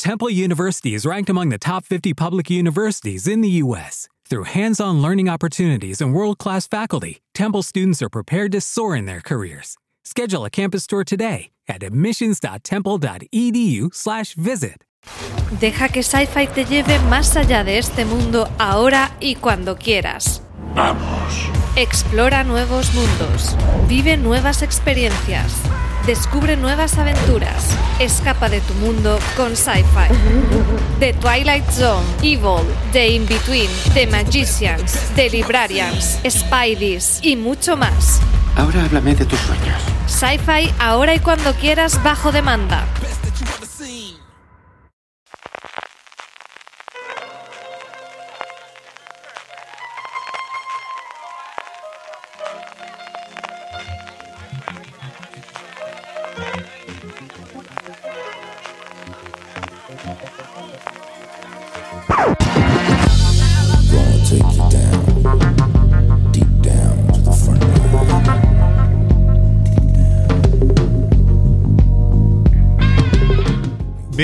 Temple University is ranked among the top 50 public universities in the U.S. Through hands-on learning opportunities and world-class faculty, Temple students are prepared to soar in their careers. Schedule a campus tour today at admissions.temple.edu/visit. Deja que Sci-Fi te lleve más allá de este mundo ahora y cuando quieras. Vamos. Explora nuevos mundos. Vive nuevas experiencias. Descubre nuevas aventuras. Escapa de tu mundo con Sci-Fi. The Twilight Zone, Evil, The In-Between, The Magicians, The Librarians, Spideys y mucho más. Ahora háblame de tus sueños. Sci-Fi ahora y cuando quieras bajo demanda.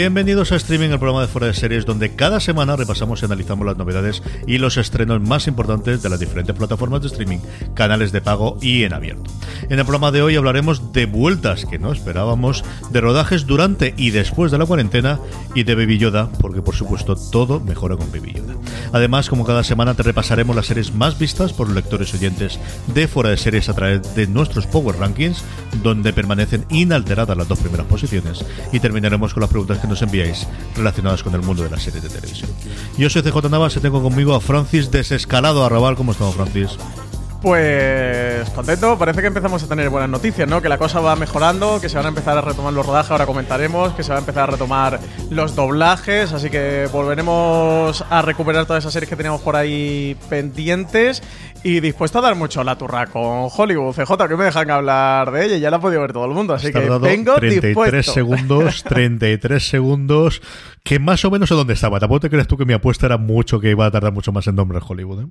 Bienvenidos a Streaming, el programa de Fuera de Series, donde cada semana repasamos y analizamos las novedades y los estrenos más importantes de las diferentes plataformas de streaming, canales de pago y en abierto. En el programa de hoy hablaremos de vueltas que no esperábamos, de rodajes durante y después de la cuarentena y de Baby Yoda, porque por supuesto todo mejora con Baby Yoda. Además, como cada semana, te repasaremos las series más vistas por los lectores oyentes de Fuera de Series a través de nuestros Power Rankings, donde permanecen inalteradas las dos primeras posiciones, y terminaremos con las preguntas que nos enviáis relacionadas con el mundo de las series de televisión. Yo soy CJ Navas y tengo conmigo a Francis Desescalado Arrabal. ¿Cómo estamos, Francis? Pues contento, parece que empezamos a tener buenas noticias, ¿no? Que la cosa va mejorando, que se van a empezar a retomar los rodajes, ahora comentaremos, que se va a empezar a retomar los doblajes, así que volveremos a recuperar todas esas series que teníamos por ahí pendientes y dispuesto a dar mucho la turra con Hollywood. CJ, que me dejan hablar de ella, ya la ha podido ver todo el mundo, así Has que vengo 33 dispuesto. segundos, 33 segundos, que más o menos sé dónde estaba. Tampoco te crees tú que mi apuesta era mucho que iba a tardar mucho más en nombre Hollywood. ¿eh?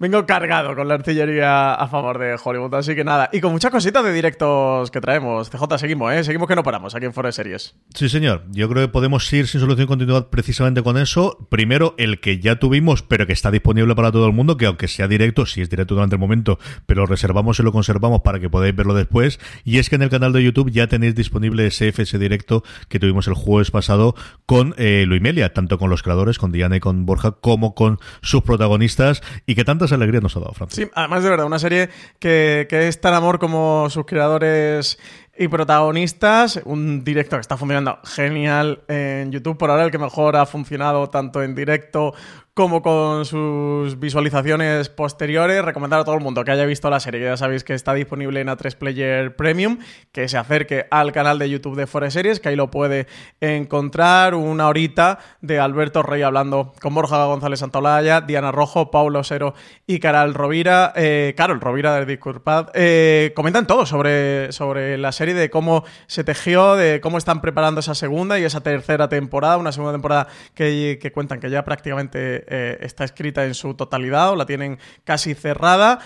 Vengo cargado con la artillería a favor de Hollywood, así que nada. Y con muchas cositas de directos que traemos. CJ, seguimos, ¿eh? Seguimos que no paramos aquí en Foro de Series. Sí, señor. Yo creo que podemos ir sin solución de continuidad precisamente con eso. Primero, el que ya tuvimos, pero que está disponible para todo el mundo, que aunque sea directo, sí es directo durante el momento, pero lo reservamos y lo conservamos para que podáis verlo después. Y es que en el canal de YouTube ya tenéis disponible ese FS directo que tuvimos el jueves pasado con eh, Luimelia, tanto con los creadores, con Diana y con Borja, como con sus protagonistas, y que tantas alegrías nos ha dado, Francis. Sí, además de verdad, una serie que, que es tan amor como sus creadores y protagonistas. Un directo que está funcionando genial en YouTube. Por ahora el que mejor ha funcionado tanto en directo como con sus visualizaciones posteriores. Recomendar a todo el mundo que haya visto la serie, que ya sabéis que está disponible en A3 Player Premium, que se acerque al canal de YouTube de Forest Series, que ahí lo puede encontrar una horita de Alberto Rey hablando con Borja González Santolaya, Diana Rojo, Paulo Cero y Carol Rovira, eh, Carol Rovira del Disculpad, eh, comentan todo sobre, sobre la serie, de cómo se tejió, de cómo están preparando esa segunda y esa tercera temporada, una segunda temporada que, que cuentan que ya prácticamente eh, está escrita en su totalidad o la tienen casi cerrada.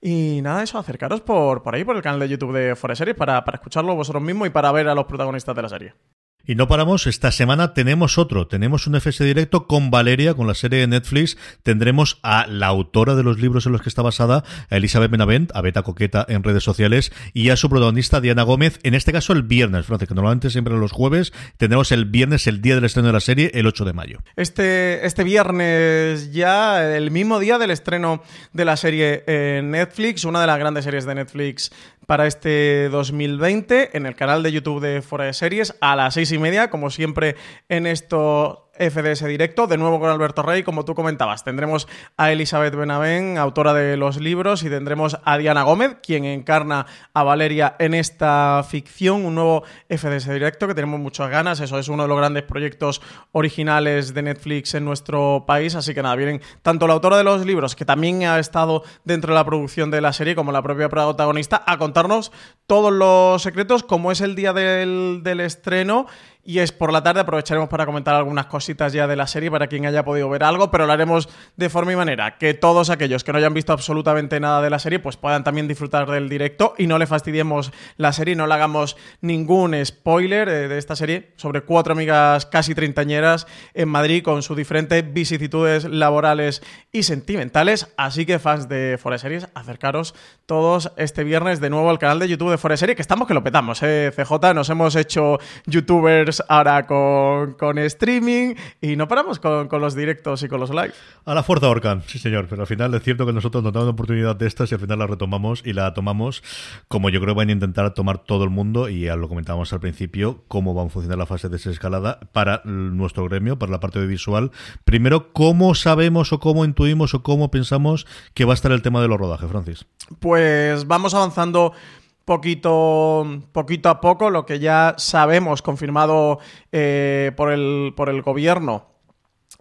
Y nada, eso, acercaros por, por ahí, por el canal de YouTube de Forest Series para, para escucharlo vosotros mismos y para ver a los protagonistas de la serie. Y no paramos, esta semana tenemos otro, tenemos un FS directo con Valeria, con la serie de Netflix, tendremos a la autora de los libros en los que está basada, a Elizabeth Benavent, a Beta Coqueta en redes sociales, y a su protagonista Diana Gómez, en este caso el viernes, Francis, que normalmente siempre los jueves, tendremos el viernes, el día del estreno de la serie, el 8 de mayo. Este, este viernes ya, el mismo día del estreno de la serie en Netflix, una de las grandes series de Netflix para este 2020, en el canal de YouTube de Fuera de Series, a las seis y media, como siempre en estos FDS directo, de nuevo con Alberto Rey, como tú comentabas. Tendremos a Elizabeth Benavén, autora de los libros, y tendremos a Diana Gómez, quien encarna a Valeria en esta ficción, un nuevo FDS directo que tenemos muchas ganas. Eso es uno de los grandes proyectos originales de Netflix en nuestro país. Así que nada, vienen tanto la autora de los libros, que también ha estado dentro de la producción de la serie, como la propia protagonista, a contarnos todos los secretos, como es el día del, del estreno y es por la tarde. Aprovecharemos para comentar algunas cositas ya de la serie para quien haya podido ver algo, pero lo haremos de forma y manera que todos aquellos que no hayan visto absolutamente nada de la serie pues puedan también disfrutar del directo y no le fastidiemos la serie, no le hagamos ningún spoiler eh, de esta serie sobre cuatro amigas casi treintañeras en Madrid con sus diferentes vicisitudes laborales y sentimentales. Así que fans de Forest Series, acercaros todos este viernes de nuevo al canal de YouTube de Forest Series, que estamos que lo petamos, eh, CJ, nos hemos hecho youtubers ahora con, con streaming y no paramos con, con, los directos y con los live. A la fuerza Orcan, sí señor, pero al final es cierto que nosotros nos damos una oportunidad de estas y al final la retomamos y la tomamos como yo creo que van a intentar tomar todo el mundo y ya lo comentábamos al principio, cómo van a funcionar la fase de desescalada para nuestro gremio, para la parte de visual. Primero, ¿cómo sabemos o cómo intuimos o cómo pensamos que va a estar el tema de los rodajes, Francis? Pues vamos avanzando poquito, poquito a poco lo que ya sabemos, confirmado eh, por, el, por el gobierno,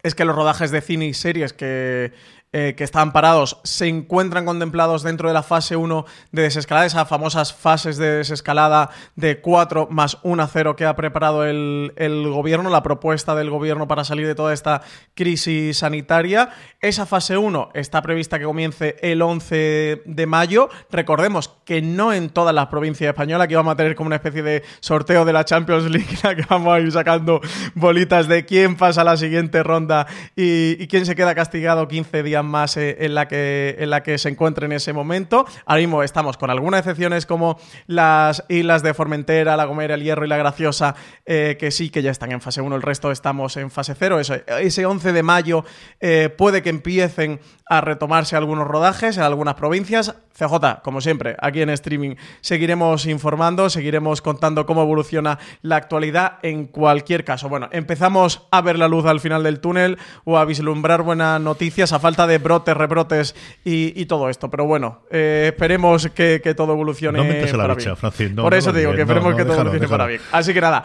es que los rodajes de cine y series que eh, que están parados se encuentran contemplados dentro de la fase 1 de desescalada, esas famosas fases de desescalada de 4 más 1 a 0 que ha preparado el, el, gobierno, la propuesta del gobierno para salir de toda esta crisis sanitaria. Esa fase 1 está prevista que comience el 11 de mayo. Recordemos que no en todas las provincias españolas, que vamos a tener como una especie de sorteo de la Champions League, la que vamos a ir sacando bolitas de quién pasa a la siguiente ronda y, y quién se queda castigado 15 días más eh, en, la que, en la que se encuentre en ese momento. Ahora mismo estamos con algunas excepciones como las islas de Formentera, La Gomera, El Hierro y La Graciosa, eh, que sí que ya están en fase 1, el resto estamos en fase 0. ese 11 de mayo eh, puede que empiecen a retomarse algunos rodajes en algunas provincias. CJ, como siempre, aquí en streaming seguiremos informando, seguiremos contando cómo evoluciona la actualidad en cualquier caso. Bueno, empezamos a ver la luz al final del túnel o a vislumbrar buenas noticias a falta de brotes, rebrotes y, y todo esto. Pero bueno, eh, esperemos que, que, todo evolucione no me para la bien. Francis, no, Por eso no, te digo bien. que esperemos que todo evolucione déjalo. para bien. Así que nada.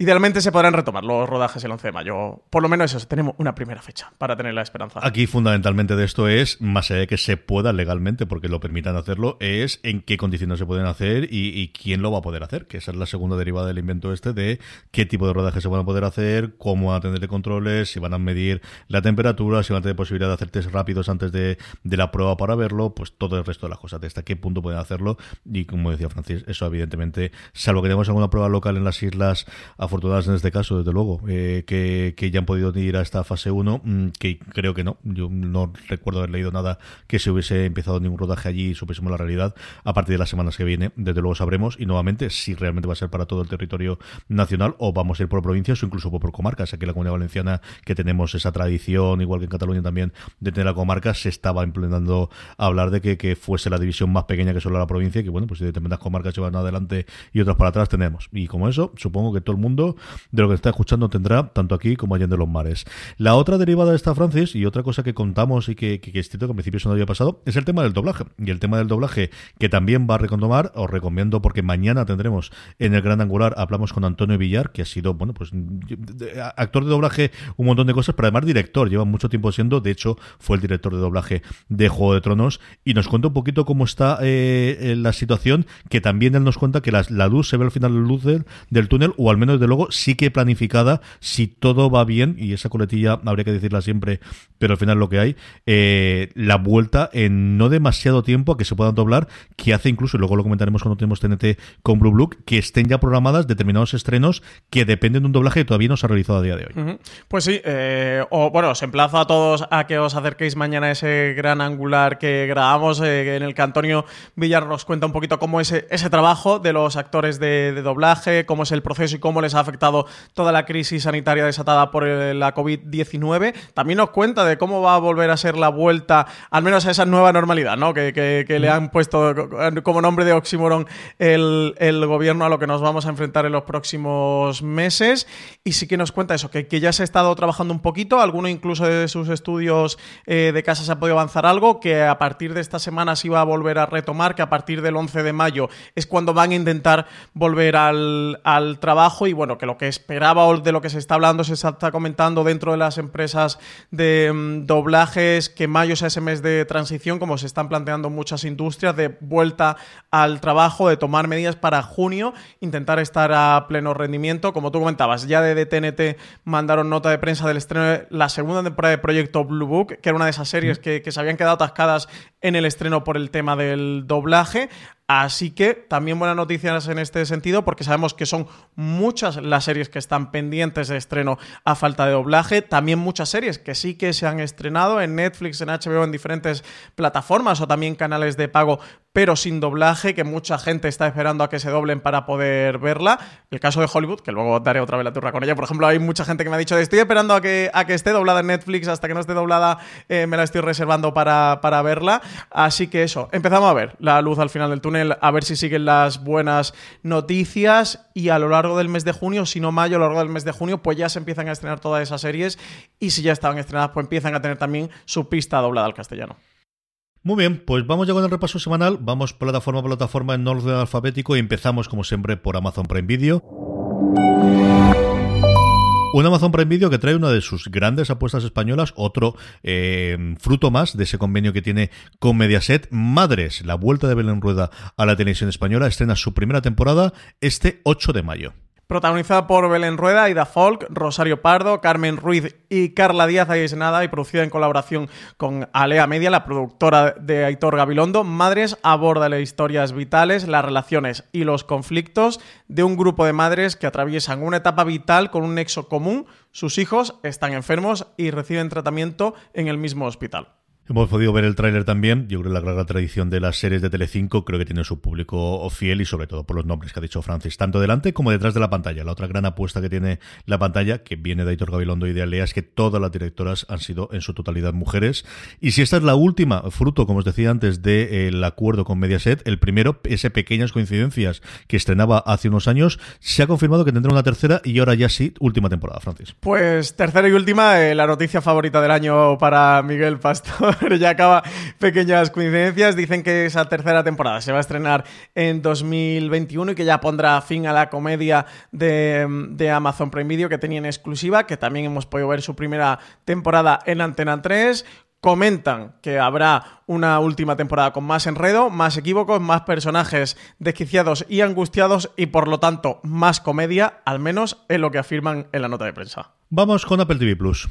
Idealmente se podrán retomar los rodajes el 11 de mayo. Por lo menos eso, tenemos una primera fecha para tener la esperanza. Aquí fundamentalmente de esto es, más allá de que se pueda legalmente, porque lo permitan hacerlo, es en qué condiciones se pueden hacer y, quién lo va a poder hacer, que esa es la segunda derivada del invento este de qué tipo de rodajes se van a poder hacer, cómo van a tener controles, si van a medir la temperatura, si van a tener posibilidad de hacer test rápidos antes de, de la prueba para verlo, pues todo el resto de las cosas, de hasta qué punto pueden hacerlo y como decía Francis, eso evidentemente, salvo que tengamos alguna prueba local en las islas afortunadas en este caso, desde luego, eh, que, ya han podido ir a esta fase 1, mmm, que creo que no. Yo no recuerdo haber leído nada que se hubiese empezado ningún rodaje allí y supiésemos la realidad. A partir de las semanas que viene, desde luego sabremos y nuevamente si realmente va a ser para todo el territorio nacional o vamos a ir por provincias o incluso por comarcas. Aquí en la comunidad valenciana, que tenemos esa tradición, igual que en Cataluña también, de tener la comarca, se estaba implementando hablar de que, que fuese la división más pequeña que solo la provincia y que, bueno, pues si determinadas comarcas se van adelante y otras para atrás, tenemos. Y como eso, supongo que todo el mundo de lo que está escuchando tendrá tanto aquí como allá en los mares. La otra derivada de esta, Francis, y otra cosa que contamos y que, que, es cierto que al principio eso no había pasado, es el tema del doblaje. Y el tema del doblaje que también va a recondomar, os recomiendo porque mañana tendremos en el Gran Angular, hablamos con Antonio Villar, que ha sido, bueno, pues actor de doblaje, un montón de cosas, pero además director, lleva mucho tiempo siendo, de hecho, fue el director de doblaje de Juego de Tronos, y nos cuenta un poquito cómo está eh, la situación, que también él nos cuenta que la, la luz se ve al final la luz del, del túnel, o al menos de luego sí que planificada si todo va bien, y esa coletilla habría que decirla siempre, pero al final lo que hay, eh, la vuelta en no demasiado tiempo a que se puedan doblar, que hace incluso, y luego lo comentaremos cuando tenemos TNT con Blue Blue, que estén ya programadas determinados estrenos que dependen de un doblaje que todavía no se ha realizado a día de hoy. Pues sí, eh, o, bueno, os emplazo a todos a que os acerquéis mañana a ese gran angular que grabamos, eh, en el que Antonio Villar nos cuenta un poquito cómo es ese, ese trabajo de los actores de, de doblaje, cómo es el proceso y cómo les ha ha afectado toda la crisis sanitaria desatada por la COVID-19. También nos cuenta de cómo va a volver a ser la vuelta, al menos a esa nueva normalidad, ¿no? Que, que- que le han puesto co- como nombre de oxímoron el, el gobierno a lo que nos vamos a enfrentar en los próximos meses. Y sí que nos cuenta eso, que, que ya se ha estado trabajando un poquito, alguno incluso de sus estudios eh, de casa se ha podido avanzar algo, que a partir de esta semana se iba a volver a retomar, que a partir del 11 de mayo es cuando van a intentar volver al, al trabajo y bueno, que lo que esperaba o de lo que se está hablando, se está comentando dentro de las empresas de mm, doblajes, que mayo sea ese mes de transición, como se están planteando muchas industrias, de vuelta al trabajo, de tomar medidas para junio, intentar estar a pleno rendimiento. Como tú comentabas, ya de TNT mandaron nota de prensa del estreno de la segunda temporada de Proyecto Blue Book, que era una de esas series que, que se habían quedado atascadas en el estreno por el tema del doblaje. Así que también buenas noticias en este sentido, porque sabemos que son muchas las series que están pendientes de estreno a falta de doblaje. También muchas series que sí que se han estrenado en Netflix, en HBO, en diferentes plataformas o también canales de pago, pero sin doblaje, que mucha gente está esperando a que se doblen para poder verla. El caso de Hollywood, que luego daré otra vez la turra con ella. Por ejemplo, hay mucha gente que me ha dicho, estoy esperando a que, a que esté doblada en Netflix, hasta que no esté doblada eh, me la estoy reservando para, para verla. Así que eso, empezamos a ver la luz al final del túnel, a ver si siguen las buenas noticias y a lo largo del mes de junio, si no mayo, a lo largo del mes de junio, pues ya se empiezan a estrenar todas esas series y si ya estaban estrenadas, pues empiezan a tener también su pista doblada al castellano. Muy bien, pues vamos ya con el repaso semanal. Vamos plataforma a plataforma en orden alfabético y empezamos, como siempre, por Amazon Prime Video. Un Amazon Prime Video que trae una de sus grandes apuestas españolas, otro eh, fruto más de ese convenio que tiene con Mediaset. Madres, la vuelta de Belén Rueda a la televisión española, estrena su primera temporada este 8 de mayo. Protagonizada por Belén Rueda, Ida Folk, Rosario Pardo, Carmen Ruiz y Carla Díaz Nada y producida en colaboración con Alea Media, la productora de Aitor Gabilondo. Madres aborda las historias vitales, las relaciones y los conflictos de un grupo de madres que atraviesan una etapa vital con un nexo común. Sus hijos están enfermos y reciben tratamiento en el mismo hospital. Hemos podido ver el tráiler también. Yo creo que la gran tradición de las series de Telecinco creo que tiene su público fiel y sobre todo por los nombres que ha dicho Francis, tanto delante como detrás de la pantalla. La otra gran apuesta que tiene la pantalla, que viene de Aitor Gabilondo y de Alea, es que todas las directoras han sido en su totalidad mujeres. Y si esta es la última, fruto, como os decía antes, del acuerdo con Mediaset, el primero, ese pequeñas coincidencias que estrenaba hace unos años, se ha confirmado que tendrá una tercera y ahora ya sí, última temporada, Francis. Pues tercera y última, eh, la noticia favorita del año para Miguel Pastor. Ya acaba pequeñas coincidencias. Dicen que esa tercera temporada se va a estrenar en 2021 y que ya pondrá fin a la comedia de, de Amazon Prime Video que tenía en exclusiva, que también hemos podido ver su primera temporada en Antena 3. Comentan que habrá una última temporada con más enredo, más equívocos, más personajes desquiciados y angustiados y por lo tanto más comedia, al menos es lo que afirman en la nota de prensa. Vamos con Apple TV Plus.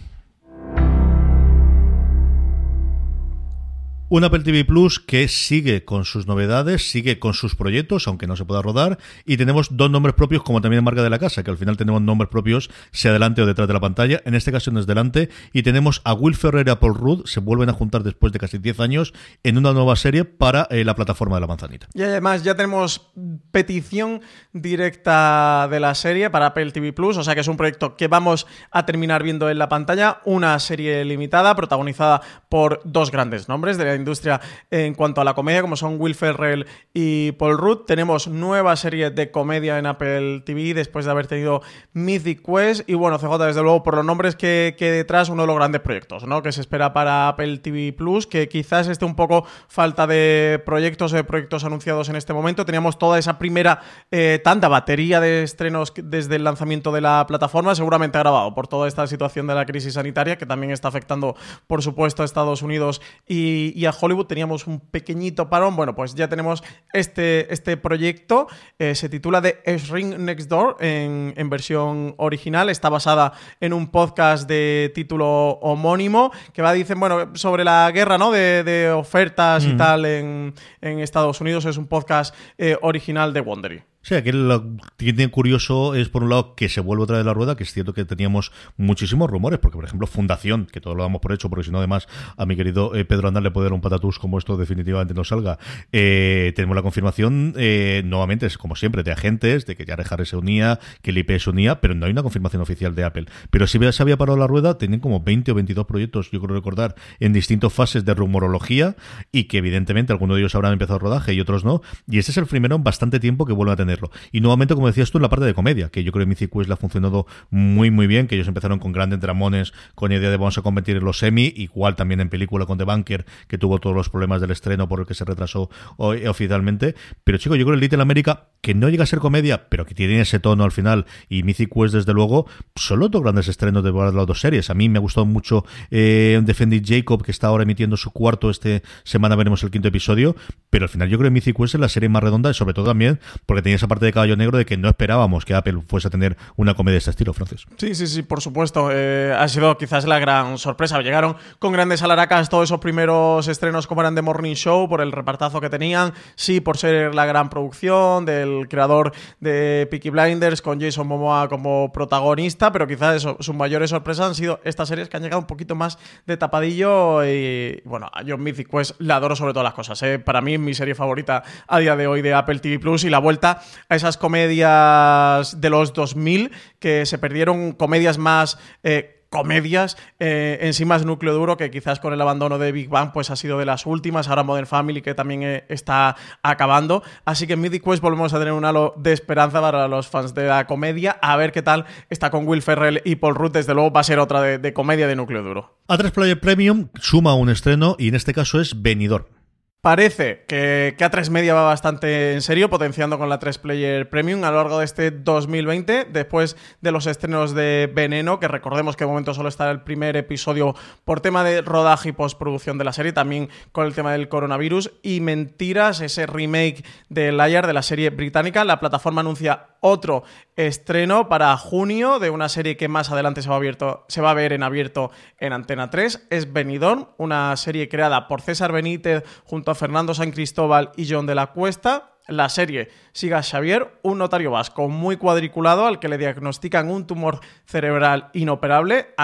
Un Apple TV Plus que sigue con sus novedades, sigue con sus proyectos, aunque no se pueda rodar, y tenemos dos nombres propios, como también en marca de la casa, que al final tenemos nombres propios, sea delante o detrás de la pantalla. En este caso no es delante, y tenemos a Will Ferrer y a Paul Rudd, se vuelven a juntar después de casi 10 años en una nueva serie para eh, la plataforma de la manzanita. Y además ya tenemos petición directa de la serie para Apple TV Plus, o sea que es un proyecto que vamos a terminar viendo en la pantalla, una serie limitada protagonizada por dos grandes nombres de la industria en cuanto a la comedia, como son Will Ferrell y Paul Rudd. Tenemos nueva serie de comedia en Apple TV después de haber tenido Mythic Quest. Y bueno, CJ, desde luego, por los nombres que, detrás, uno de los grandes proyectos ¿no? que se espera para Apple TV Plus, que quizás esté un poco falta de proyectos, de proyectos anunciados en este momento. Teníamos toda esa primera eh, tanta batería de estrenos desde el lanzamiento de la plataforma, seguramente agravado por toda esta situación de la crisis sanitaria, que también está afectando, por supuesto, a Estados Unidos y, y a Hollywood teníamos un pequeñito parón. Bueno, pues ya tenemos este, este proyecto. Eh, se titula The Shrink Next Door en, en, versión original. Está basada en un podcast de título homónimo que va, dicen, bueno, sobre la guerra, ¿no? De, de ofertas mm. y tal en, en, Estados Unidos. Es un podcast eh, original de Wondery. Sí, aquí lo que tiene curioso es, por un lado, que se vuelve otra vez la rueda, que es cierto que teníamos muchísimos rumores, porque, por ejemplo, Fundación, que todo lo damos por hecho, porque si no, además, a mi querido eh, Pedro Andal le puede dar un patatús como esto definitivamente no salga. Eh, tenemos la confirmación, eh, nuevamente, como siempre, de agentes, de que ya Harris se unía, que el IP se unía, pero no hay una confirmación oficial de Apple. Pero si se había parado la rueda, tenían como 20 o 22 proyectos, yo creo recordar, en distintas fases de rumorología, y que evidentemente algunos de ellos habrán empezado el rodaje y otros no, y este es el primero en bastante tiempo que vuelve a tener y nuevamente, como decías tú, en la parte de comedia, que yo creo que Mythic Quest le ha funcionado muy, muy bien, que ellos empezaron con grandes dramones, con la idea de vamos a convertir en los semi, igual también en película con The Bunker, que tuvo todos los problemas del estreno por el que se retrasó hoy, oficialmente. Pero chicos, yo creo que Little America, que no llega a ser comedia, pero que tiene ese tono al final, y Mythic Quest, desde luego, son dos grandes estrenos de las dos series. A mí me ha gustado mucho eh, Jacob, que está ahora emitiendo su cuarto, este semana veremos el quinto episodio, pero al final yo creo que Mythic Quest es la serie más redonda, y sobre todo también porque tenía esa parte de caballo negro de que no esperábamos que Apple fuese a tener una comedia de este estilo, Francis. Sí, sí, sí, por supuesto. Eh, ha sido quizás la gran sorpresa. Llegaron con grandes alaracas todos esos primeros estrenos como eran de Morning Show, por el repartazo que tenían, sí, por ser la gran producción del creador de Peaky Blinders con Jason Momoa como protagonista, pero quizás eso, sus mayores sorpresas han sido estas series que han llegado un poquito más de tapadillo y bueno, a John Mythic pues la adoro sobre todas las cosas. ¿eh? Para mí mi serie favorita a día de hoy de Apple TV Plus y la vuelta a esas comedias de los 2000 que se perdieron, comedias más... Eh, comedias eh, en sí más núcleo duro que quizás con el abandono de Big Bang pues ha sido de las últimas. Ahora Modern Family que también eh, está acabando. Así que en Mythic Quest volvemos a tener un halo de esperanza para los fans de la comedia. A ver qué tal está con Will Ferrell y Paul Rudd. Desde luego va a ser otra de, de comedia de núcleo duro. A3 Player Premium suma un estreno y en este caso es Venidor Parece que, que, A3 Media va bastante en serio, potenciando con la 3 Player Premium a lo largo de este 2020, después de los estrenos de Veneno, que recordemos que de momento solo está el primer episodio por tema de rodaje y postproducción de la serie, también con el tema del coronavirus, y Mentiras, ese remake de Liar de la serie británica. La plataforma anuncia otro estreno para junio de una serie que más adelante se va, a ver en abierto en Antena 3. Es Benidorm, una serie creada por César Benítez junto a Fernando San Cristóbal y John de la Cuesta. La serie sigue a Xavier, un notario vasco muy cuadriculado al que le diagnostican un tumor cerebral inoperable.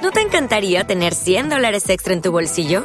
¿No te encantaría tener 100 dólares extra en tu bolsillo?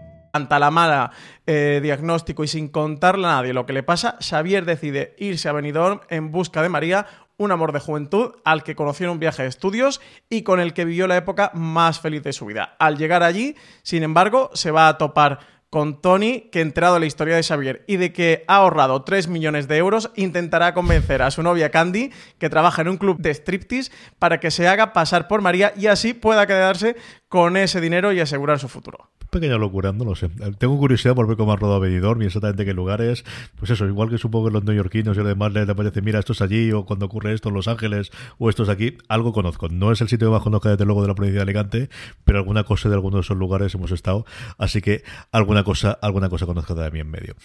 Ante la mala eh, diagnóstico y sin contarle a nadie lo que le pasa, Xavier decide irse a Benidorm en busca de María, un amor de juventud al que conoció en un viaje de estudios y con el que vivió la época más feliz de su vida. Al llegar allí, sin embargo, se va a topar con Tony, que enterado de la historia de Xavier y de que ha ahorrado 3 millones de euros, intentará convencer a su novia Candy, que trabaja en un club de striptease, para que se haga pasar por María y así pueda quedarse con ese dinero y asegurar su futuro pequeña locura, no lo sé. Tengo curiosidad por ver cómo ha rodado Benidorm y exactamente qué lugares. Pues eso, igual que supongo que los neoyorquinos y lo demás les parece, mira, esto es allí, o cuando ocurre esto en Los Ángeles, o esto es aquí, algo conozco. No es el sitio que más conozco desde luego de la provincia de Alicante, pero alguna cosa de alguno de esos lugares hemos estado, así que alguna cosa, alguna cosa conozco de mí en medio.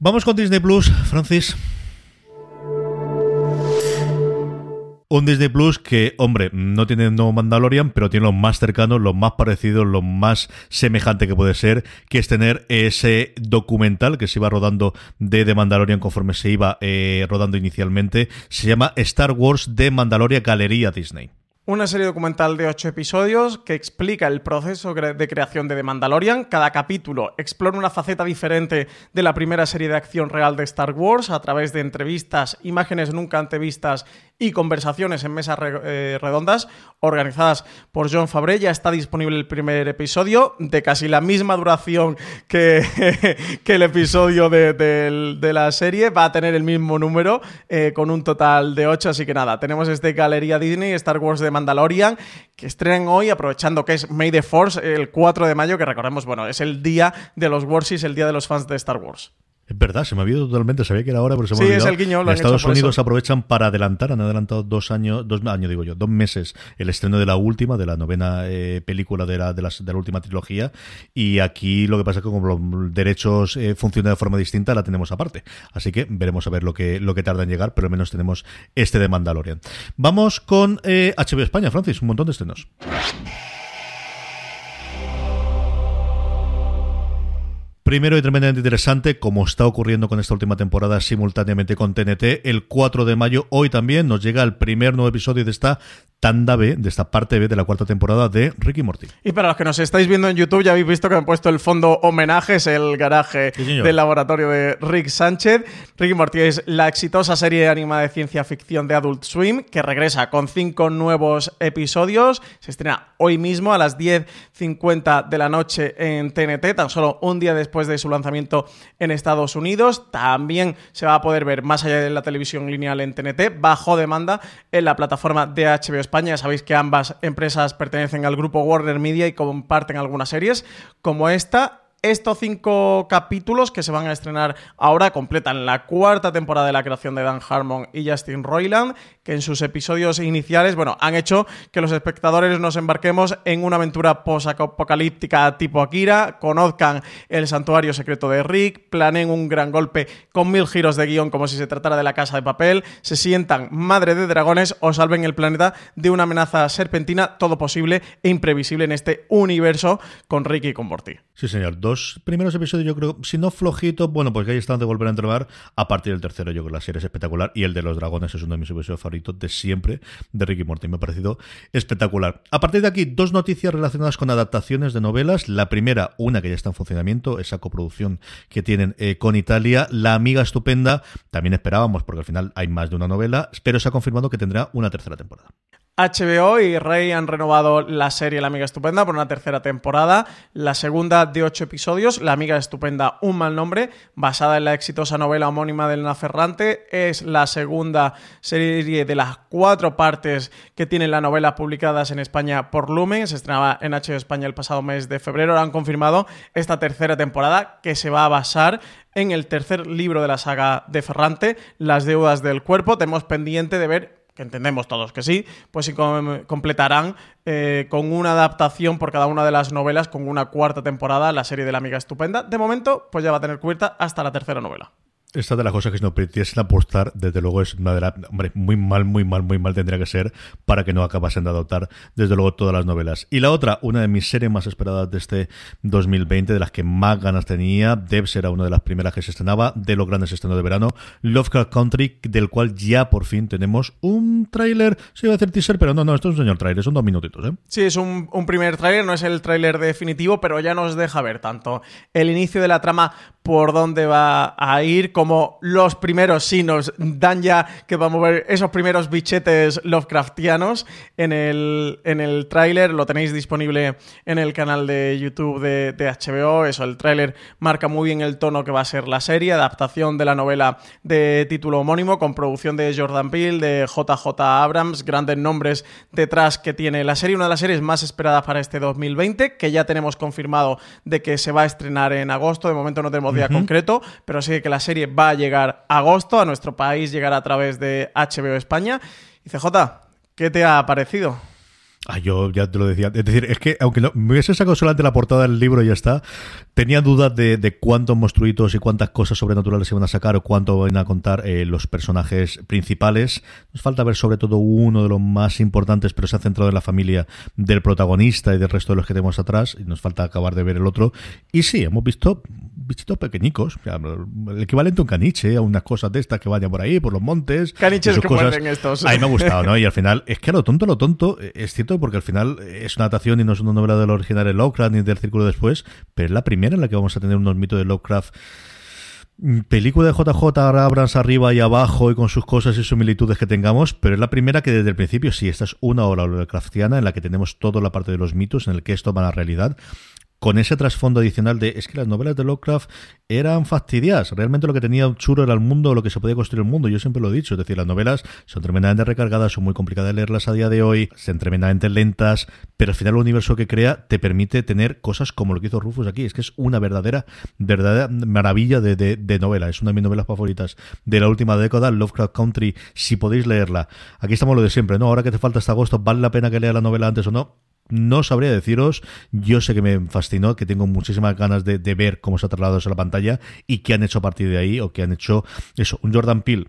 Vamos con Disney Plus, Francis. Un Disney Plus que, hombre, no tiene no Mandalorian, pero tiene lo más cercano, lo más parecido, lo más semejante que puede ser, que es tener ese documental que se iba rodando de The Mandalorian conforme se iba eh, rodando inicialmente. Se llama Star Wars de Mandalorian Galería Disney. Una serie documental de ocho episodios que explica el proceso de creación de The Mandalorian. Cada capítulo explora una faceta diferente de la primera serie de acción real de Star Wars a través de entrevistas, imágenes nunca antevistas y conversaciones en mesas eh, redondas organizadas por John Fabre. Ya está disponible el primer episodio de casi la misma duración que, que el episodio de, la serie. Va a tener el mismo número eh, con un total de 8. Así que nada, tenemos este Galería Disney, Star Wars de Mandalorian, que estrenan hoy, aprovechando que es May the Force, el 4 de mayo, que recordemos, bueno, es el día de los Warsies, el día de los fans de Star Wars. Es verdad, se me ha olvidado totalmente, sabía que era ahora, pero se me Sí, ha es olvidado. el guiño, lo han Estados hecho Unidos eso. aprovechan para adelantar, han adelantado dos años, dos años digo yo, dos meses el estreno de la última, de la novena eh, película de la, de, las- de la última trilogía. Y aquí lo que pasa es que como los derechos eh, funcionan de forma distinta, la tenemos aparte. Así que veremos a ver lo que, lo que tarda en llegar, pero al menos tenemos este de Mandalorian. Vamos con eh, HBO España, Francis, un montón de estrenos. Primero y tremendamente interesante, como está ocurriendo con esta última temporada simultáneamente con TNT, el 4 de mayo, hoy también nos llega el primer nuevo episodio de esta tanda B, de esta parte B de la cuarta temporada de Ricky Morty. Y para los que nos estáis viendo en YouTube, ya habéis visto que han puesto el fondo homenajes, el garaje Sí, del laboratorio de Rick Sánchez. Ricky Morty es la exitosa serie animada de ciencia ficción de Adult Swim, que regresa con cinco nuevos episodios. Se estrena hoy mismo a las 10.50 de la noche en TNT, tan solo un día después de su lanzamiento en Estados Unidos. También se va a poder ver más allá de la televisión lineal en TNT, bajo demanda en la plataforma de HBO España. Ya sabéis que ambas empresas pertenecen al grupo Warner Media y comparten algunas series como esta. Estos cinco capítulos que se van a estrenar ahora completan la cuarta temporada de la creación de Dan Harmon y Justin Roiland, que en sus episodios iniciales, bueno, han hecho que los espectadores nos embarquemos en una aventura post-apocalíptica tipo Akira, conozcan el santuario secreto de Rick, planeen un gran golpe con mil giros de guion como si se tratara de la casa de papel, se sientan madre de dragones o salven el planeta de una amenaza serpentina, todo posible e imprevisible en este universo con Rick y con Morty. Sí, señor. Primeros episodios, yo creo, si no flojitos, bueno, pues que ahí están de volver a entrenar. A partir del tercero, yo creo que la serie es espectacular. Y el de los dragones es uno de mis episodios favoritos de siempre, de Ricky Morty. Me ha parecido espectacular. A partir de aquí, dos noticias relacionadas con adaptaciones de novelas. La primera, una que ya está en funcionamiento, esa coproducción que tienen eh, con Italia. La amiga estupenda, también esperábamos, porque al final hay más de una novela, pero se ha confirmado que tendrá una tercera temporada. HBO y Rey han renovado la serie La Amiga Estupenda por una tercera temporada, la segunda de ocho episodios, La Amiga Estupenda, un mal nombre, basada en la exitosa novela homónima de Elena Ferrante. Es la segunda serie de las cuatro partes que tiene la novela publicadas en España por Lumen. Se estrenaba en HBO España el pasado mes de febrero. Ahora han confirmado esta tercera temporada que se va a basar en el tercer libro de la saga de Ferrante, Las deudas del cuerpo. Tenemos pendiente de ver que entendemos todos que sí, pues com- completarán eh, con una adaptación por cada una de las novelas, con una cuarta temporada, la serie de la amiga estupenda. De momento, pues ya va a tener cubierta hasta la tercera novela. Esta de las cosas que si no permitiesen apostar, desde luego es una de las... Hombre, muy mal, muy mal, muy mal tendría que ser para que no acabasen de adoptar, desde luego, todas las novelas. Y la otra, una de mis series más esperadas de este 2020, de las que más ganas tenía, Devs era una de las primeras que se estrenaba, de los grandes estrenos de verano, Lovecraft Country, del cual ya por fin tenemos un tráiler, se iba a hacer teaser, pero no, no, esto es un señor tráiler, son dos minutitos, ¿eh? Sí, es un, un primer tráiler, no es el tráiler definitivo, pero ya nos deja ver tanto el inicio de la trama por dónde va a ir, como los primeros sí dan ya que vamos a ver esos primeros bichetes Lovecraftianos en el, en el tráiler, lo tenéis disponible en el canal de YouTube de, de HBO, eso, el tráiler marca muy bien el tono que va a ser la serie, adaptación de la novela de título homónimo, con producción de Jordan Peele, de JJ Abrams, grandes nombres detrás que tiene la serie, una de las series más esperadas para este 2020, que ya tenemos confirmado de que se va a estrenar en agosto, de momento no tenemos día concreto, pero sí que la serie va a llegar a agosto, a nuestro país llegará a través de HBO España. Y CJ, ¿qué te ha parecido? Ah, yo ya te lo decía. Es decir, es que aunque no, me hubiese sacado solamente la portada del libro y ya está, tenía dudas de, de cuántos monstruitos y cuántas cosas sobrenaturales se van a sacar o cuánto van a contar eh, los personajes principales. Nos falta ver sobre todo uno de los más importantes, pero se ha centrado en la familia del protagonista y del resto de los que tenemos atrás. Y nos falta acabar de ver el otro. Y sí, hemos visto bichitos pequeñicos. El equivalente a un caniche, a unas cosas de estas que vayan por ahí, por los montes. Caniches que cosas. estos. A mí me ha gustado, ¿no? Y al final, es que a lo tonto, a lo tonto, eh, es cierto porque al final es una adaptación y no es una novela del original de Lovecraft ni del Círculo después, pero es la primera en la que vamos a tener unos mitos de Lovecraft. Película de JJ Abrams arriba y abajo y con sus cosas y similitudes que tengamos, pero es la primera que desde el principio, sí, esta es una obra Lovecraftiana en la que tenemos toda la parte de los mitos, en el que esto va a la realidad con ese trasfondo adicional de es que las novelas de Lovecraft eran fastidias. Realmente lo que tenía un churro era el mundo, lo que se podía construir el mundo. Yo siempre lo he dicho. Es decir, las novelas son tremendamente recargadas, son muy complicadas de leerlas a día de hoy, son tremendamente lentas, pero al final el universo que crea te permite tener cosas como lo que hizo Rufus aquí. Es que es una verdadera, verdadera maravilla de, de novela. Es una de mis novelas favoritas de la última década, Lovecraft Country, si podéis leerla. Aquí estamos lo de siempre, ¿no? Ahora que te falta hasta agosto, ¿vale la pena que lea la novela antes o no? No sabría deciros, yo sé que me fascinó, que tengo muchísimas ganas de, ver cómo se ha trasladado eso a la pantalla y qué han hecho a partir de ahí, o qué han hecho eso, un Jordan Peele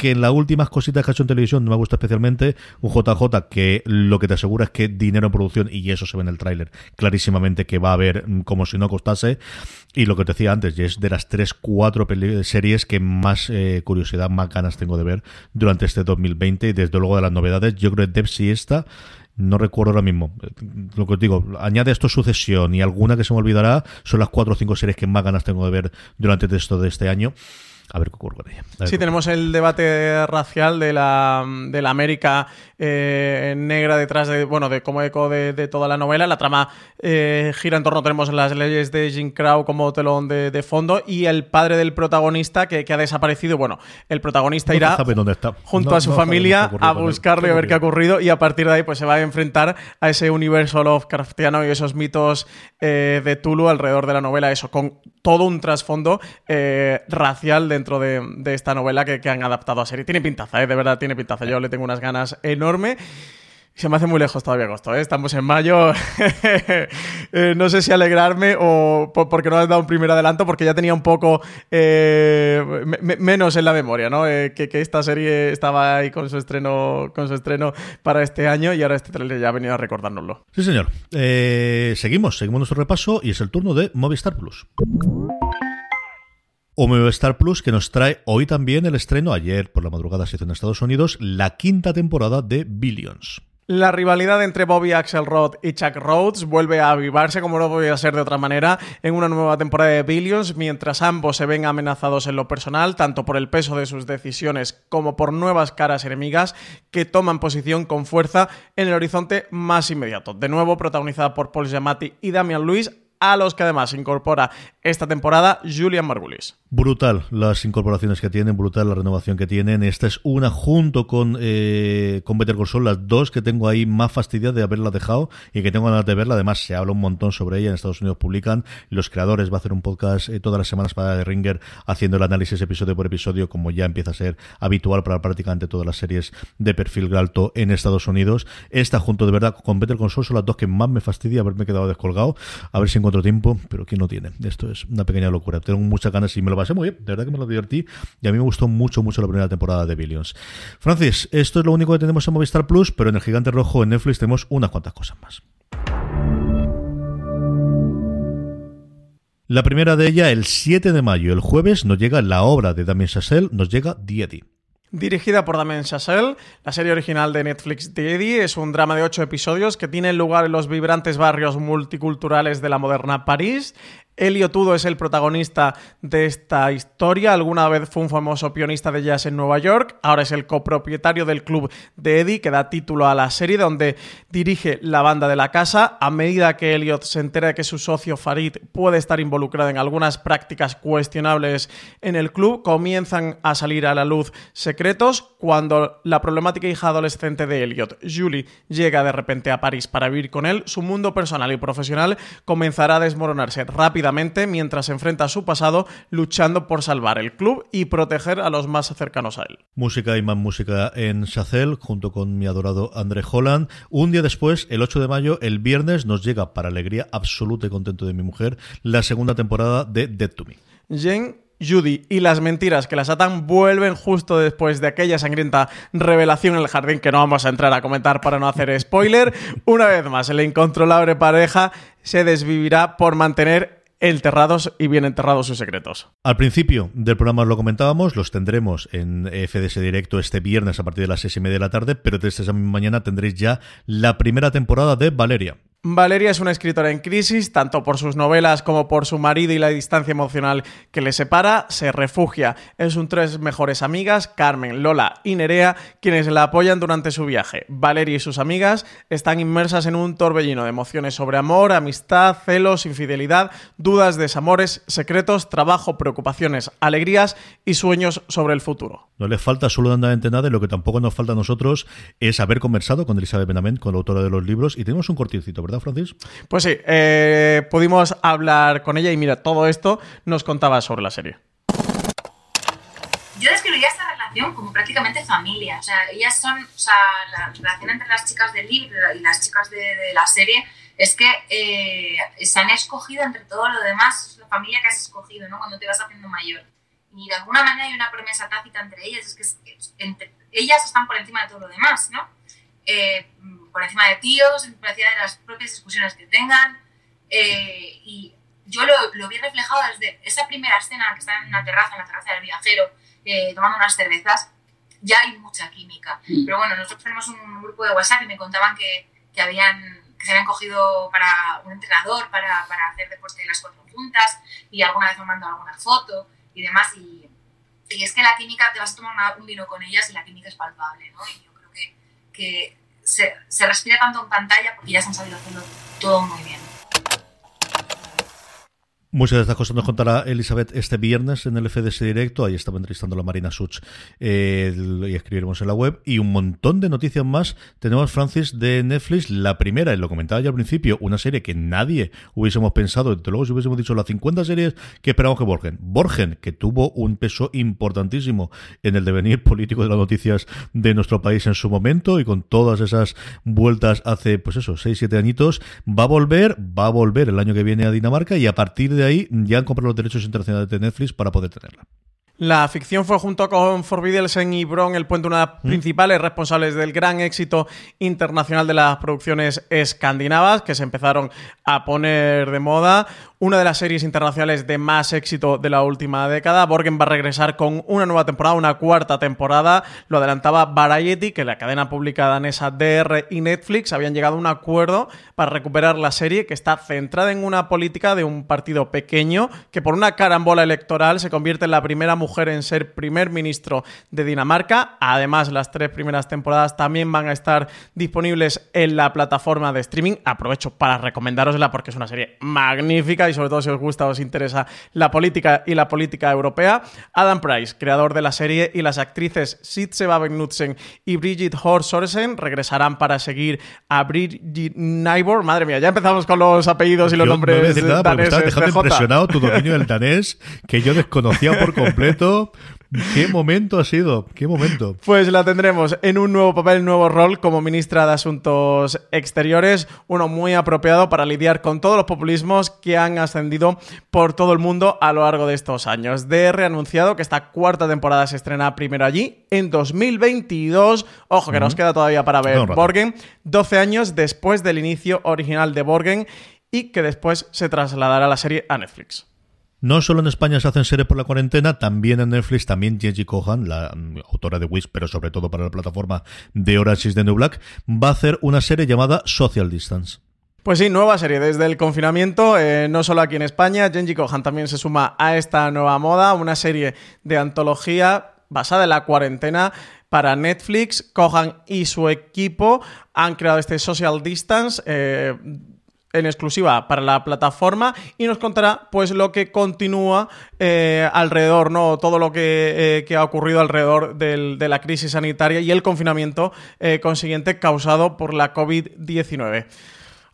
que en las últimas cositas que ha hecho en televisión no me gusta especialmente, un JJ que lo que te asegura es que dinero en producción, y eso se ve en el tráiler clarísimamente que va a haber mm, como si no costase, y lo que te decía antes, es de las 3, 4 series que más eh, curiosidad, más ganas tengo de ver durante este 2020, y desde luego de las novedades, yo creo que Dev sí está no recuerdo ahora mismo. Lo que os digo, añade esto sucesión y alguna que se me olvidará, son las cuatro o cinco series que más ganas tengo de ver durante esto de este año a ver qué ocurre con ella. Sí, tenemos el debate racial de la, de la América eh, negra detrás de, bueno, de como eco de, toda la novela. La trama eh, gira en torno, tenemos las leyes de Jim Crow como telón de, fondo y el padre del protagonista que, ha desaparecido. Bueno, el protagonista irá junto a su familia a buscarlo y a ver qué ha ocurrido y a partir de ahí pues se va a enfrentar a ese universo Lovecraftiano y esos mitos eh, de Tulu alrededor de la novela, eso, con todo un trasfondo racial de dentro de, esta novela que, han adaptado a serie. Tiene pintaza, ¿eh? de verdad tiene pintaza. Yo le tengo unas ganas enormes. Se me hace muy lejos todavía agosto, ¿eh? estamos en mayo. Eh, no sé si alegrarme o porque no has dado un primer adelanto, porque ya tenía un poco eh, menos en la memoria, ¿no? que, esta serie estaba ahí con su estreno con su estreno para este año y ahora este trailer ya ha venido a recordárnoslo. Sí, señor. seguimos, seguimos nuestro repaso y es el turno de Movistar Plus. O Movistar Plus que nos trae hoy también el estreno, ayer por la madrugada se hizo en Estados Unidos, la quinta temporada de Billions. La rivalidad entre Bobby Axelrod y Chuck Rhodes vuelve a avivarse, como no podía ser de otra manera, en una nueva temporada de Billions, mientras ambos se ven amenazados en lo personal, tanto por el peso de sus decisiones como por nuevas caras enemigas que toman posición con fuerza en el horizonte más inmediato. De nuevo, protagonizada por Paul Giamatti y Damian Lewis, a los que además incorpora esta temporada Julian Margulis. Brutal las incorporaciones que tienen, brutal la renovación que tienen. Esta es una junto con, eh, con Better Call las dos que tengo ahí más fastidiadas de haberla dejado y que tengo ganas de verla. Además, se habla un montón sobre ella. En Estados Unidos publican. Los creadores va a hacer un podcast eh, todas las semanas para The Ringer haciendo el análisis episodio por episodio, como ya empieza a ser habitual para prácticamente todas las series de perfil alto en Estados Unidos. Esta junto de verdad con Better Call son las dos que más me fastidia haberme quedado descolgado. A ver si encuentro tiempo, pero ¿quién no tiene? Esto es una pequeña locura. Tengo muchas ganas y me lo pasé muy bien, de verdad que me lo divertí y a mí me gustó mucho, mucho la primera temporada de Billions. Francis, esto es lo único que tenemos en Movistar Plus, pero en el Gigante Rojo en Netflix tenemos unas cuantas cosas más. La primera de ella, el 7 de mayo, el jueves, nos llega la obra de Damien Chazelle, nos llega Diedi. Dirigida por Damien Chazelle, la serie original de Netflix Diedi es un drama de ocho episodios que tiene lugar en los vibrantes barrios multiculturales de la moderna París Elio Tudo es el protagonista de esta historia. Alguna vez fue un famoso pianista de jazz en Nueva York. Ahora es el copropietario del club de Eddie, que da título a la serie, donde dirige la banda de la casa. A medida que Elliot se entera de que su socio Farid puede estar involucrado en algunas prácticas cuestionables en el club, comienzan a salir a la luz secretos. Cuando la problemática hija adolescente de Elliot, Julie, llega de repente a París para vivir con él, su mundo personal y profesional comenzará a desmoronarse rápidamente mientras enfrenta a su pasado luchando por salvar el club y proteger a los más cercanos a él. Música y más música en Chazelle junto con mi adorado André Holland. Un día después, el 8 de mayo, el viernes, nos llega, para alegría absoluta y contento de mi mujer, la segunda temporada de Dead to Me. Jane Judy y las mentiras que las atan vuelven justo después de aquella sangrienta revelación en el jardín que no vamos a entrar a comentar para no hacer spoiler. Una vez más, la incontrolable pareja se desvivirá por mantener enterrados y bien enterrados sus secretos. Al principio del programa lo comentábamos, los tendremos en FDS Directo este viernes a partir de las seis y media de la tarde, pero desde esa misma mañana tendréis ya la primera temporada de Valeria. Valeria es una escritora en crisis, tanto por sus novelas como por su marido y la distancia emocional que le separa. Se refugia en sus tres mejores amigas, Carmen, Lola y Nerea, quienes la apoyan durante su viaje. Valeria y sus amigas están inmersas en un torbellino de emociones sobre amor, amistad, celos, infidelidad, dudas, desamores, secretos, trabajo, preocupaciones, alegrías y sueños sobre el futuro. No le falta absolutamente nada y lo que tampoco nos falta a nosotros es haber conversado con Elizabeth Benavent, con la autora de los libros, y tenemos un cortecito, ¿verdad, Francis? Pues sí, eh, pudimos hablar con ella y mira, todo esto nos contaba sobre la serie. Yo describiría esta relación como prácticamente familia. O sea, ellas son, o sea, la relación entre las chicas del libro y las chicas de, de la serie es que eh, se han escogido entre todo lo demás, es la familia que has escogido, ¿no? Cuando te vas haciendo mayor. Y de alguna manera hay una promesa tácita entre ellas, es que es- entre- ellas están por encima de todo lo demás, ¿no? Eh, por encima de tíos, por encima de las propias discusiones que tengan. eh, y yo lo, lo vi reflejado desde esa primera escena que están en una terraza, en la terraza del viajero, eh, tomando unas cervezas. Ya hay mucha química. Pero bueno, nosotros tenemos un grupo de WhatsApp y me contaban que, que habían que se habían cogido para un entrenador para, para hacer deporte de las cuatro juntas y alguna vez me mandado alguna foto y demás. Y, y es que la química, te vas a tomar una- un vino con ellas y la química es palpable, ¿no? Y yo creo que, que se, se respira tanto en pantalla porque ya se han sabido hacerlo todo muy bien. Muchas de estas cosas nos contará Elizabeth este viernes en el FDS Directo. Ahí estaba entrevistando a la Marina Such eh, y escribiremos en la web. Y un montón de noticias más. Tenemos Francis de Netflix. La primera, y lo comentaba ya al principio, una serie que nadie hubiésemos pensado. Desde luego, si hubiésemos dicho las 50 series que esperamos que Borgen. Borgen, que tuvo un peso importantísimo en el devenir político de las noticias de nuestro país en su momento y con todas esas vueltas hace, pues eso, 6-7 añitos, va a volver, va a volver el año que viene a Dinamarca y a partir de ahí ya han comprado los derechos internacionales de Netflix para poder tenerla. La ficción fue junto con Forbiddelsen y Bron el puente una de las principales responsables del gran éxito internacional de las producciones escandinavas que se empezaron a poner de moda. Una de las series internacionales de más éxito de la última década. Borgen va a regresar con una nueva temporada, una cuarta temporada. Lo adelantaba Variety, que la cadena pública danesa DR y Netflix habían llegado a un acuerdo para recuperar la serie que está centrada en una política de un partido pequeño que por una carambola electoral se convierte en la primera mujer en ser primer ministro de Dinamarca. Además, las tres primeras temporadas también van a estar disponibles en la plataforma de streaming. Aprovecho para recomendárosla porque es una serie magnífica y sobre todo si os gusta o os interesa la política y la política europea. Adam Price, creador de la serie, y las actrices Sitze Knudsen y Bridget Hor Sorsen regresarán para seguir a Bridget Nybor. Madre mía, ya empezamos con los apellidos y los Yo nombres no voy a decir nada porque me daneses estás dejando impresionado tu dominio del danés que yo desconocía por completo. ¿Qué momento ha sido? ¿Qué momento? Pues la tendremos en un nuevo papel, nuevo rol como ministra de Asuntos Exteriores, uno muy apropiado para lidiar con todos los populismos que han ascendido por todo el mundo a lo largo de estos años. DR ha anunciado que esta cuarta temporada se estrena primero allí en 2022. Ojo, que nos queda todavía para ver. Borgen, 12 años después del inicio original de Borgen y que después se trasladará la serie a Netflix. No solo en España se hacen series por la cuarentena, también en Netflix, también Jenji Kohan, la mm, autora de Wish, pero sobre todo para la plataforma de Orange is the New Black, va a hacer una serie llamada Social Distance. Pues sí, nueva serie desde el confinamiento, eh, no solo aquí en España, Genji Kohan también se suma a esta nueva moda, una serie de antología basada en la cuarentena para Netflix. Kohan y su equipo han creado este Social Distance. eh, en exclusiva para la plataforma y nos contará pues lo que continúa eh, alrededor, ¿no? Todo lo que, eh, que ha ocurrido alrededor del- de la crisis sanitaria y el confinamiento eh, consiguiente causado por la COVID-19.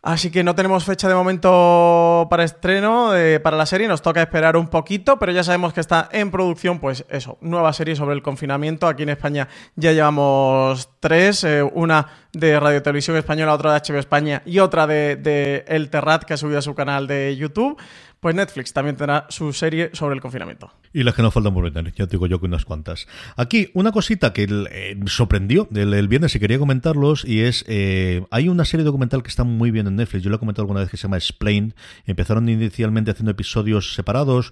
Así que no tenemos fecha de momento para estreno para la serie, nos toca esperar un poquito, pero ya sabemos que está en producción, pues eso, nueva serie sobre el confinamiento. Aquí en España ya llevamos tres, una de Radio Televisión Española, otra de HBO España y otra de, de El Terrat que ha subido a su canal de YouTube. Pues Netflix también tendrá su serie sobre el confinamiento. Y las que nos faltan por ver, ya te digo yo que unas cuantas. Aquí, una cosita que eh, sorprendió el, el viernes y quería comentarlos, y es, eh, hay una serie documental que está muy bien en Netflix, yo lo he comentado alguna vez que se llama Explain, empezaron inicialmente haciendo episodios separados,